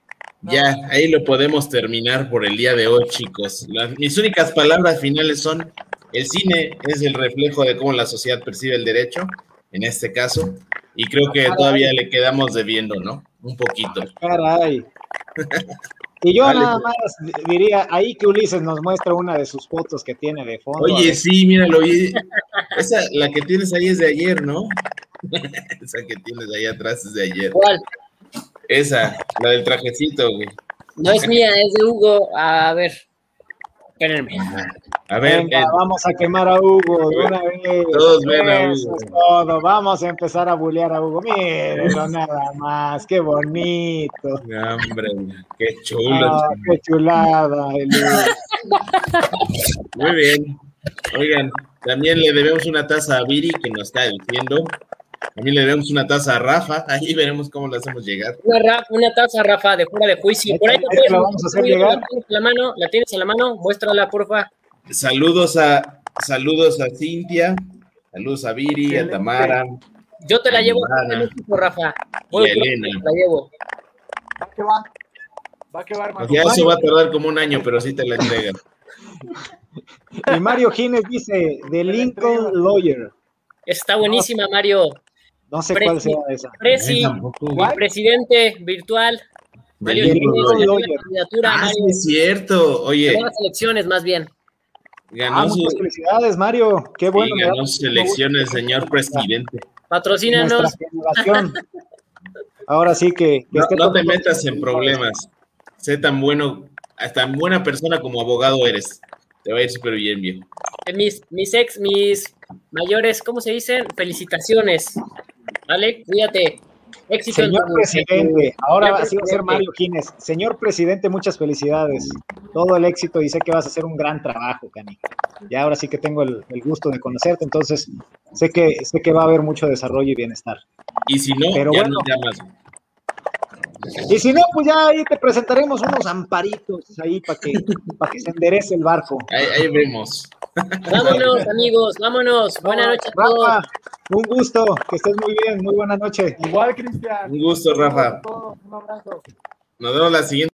Ya, ahí lo podemos terminar por el día de hoy, chicos. mis únicas palabras finales son, el cine es el reflejo de cómo la sociedad percibe el derecho, en este caso, y creo que todavía le quedamos debiendo, ¿no? Un poquito. Caray. Y yo nada pues. más diría, ahí que Ulises nos muestra una de sus fotos que tiene de fondo. Oye, sí, míralo. Esa, la que tienes ahí es de ayer, ¿no? Esa que tienes ahí atrás es de ayer. ¿Cuál? Esa, la del trajecito, güey. No es mía, es de Hugo. A ver, espérenme. A ver, vamos a quemar a Hugo de una vez. Todos ven a Hugo. todo. Vamos a empezar a bullear a Hugo. Mírenlo nada más, qué bonito. Hombre, qué chulo. Ah, qué chulada. Muy bien. Oigan, también le debemos una taza a Viri que nos está diciendo. También le debemos una taza a Rafa. Ahí veremos cómo le hacemos llegar. Una, una taza, Rafa, de fuera de juicio. Por ahí la vamos a hacer llegar. La, mano, la tienes en la mano, muéstrala, porfa. Saludos a, saludos a Cintia, saludos a Viri, a Tamara. Yo te la llevo, Rafa. y a Elena. La llevo. Va que va. Va que va, hermano. Ya eso va a tardar como un año, pero sí te la entregan. y Mario Gines dice, The Lincoln Lawyer. Está buenísima, Mario. No sé cuál sea esa. Presi, presidente virtual. Mario Gines, ah, es cierto. Oye. Las elecciones, más bien. Ganó ah, muchas felicidades, Mario. Qué bueno. Sí, ganó sus elecciones, señor presidente. Patrocínanos. Ahora sí que. no, te metas en problemas. Sé tan bueno, tan buena persona como abogado eres. Te va a ir súper bien, viejo. Eh, mis, mis ex, mis mayores, ¿cómo se dicen? Felicitaciones. ¿Vale? Cuídate. Éxito Señor presidente, ahora va a ser Mario Gines. Señor presidente, muchas felicidades. Todo el éxito y sé que vas a hacer un gran trabajo, Cani. Ya ahora sí que tengo el, gusto de conocerte, entonces sé que, sé que va a haber mucho desarrollo y bienestar. Y si no, ya nos llamas. Y si no, pues ya ahí te presentaremos unos amparitos ahí para que, para que se enderece el barco. Ahí, vemos. Vámonos, amigos, vámonos. Buenas noches a todos. Rafa, un gusto, que estés muy bien, muy buena noche. Igual, Cristian. Un gusto, Rafa. Un abrazo. Nos vemos la siguiente.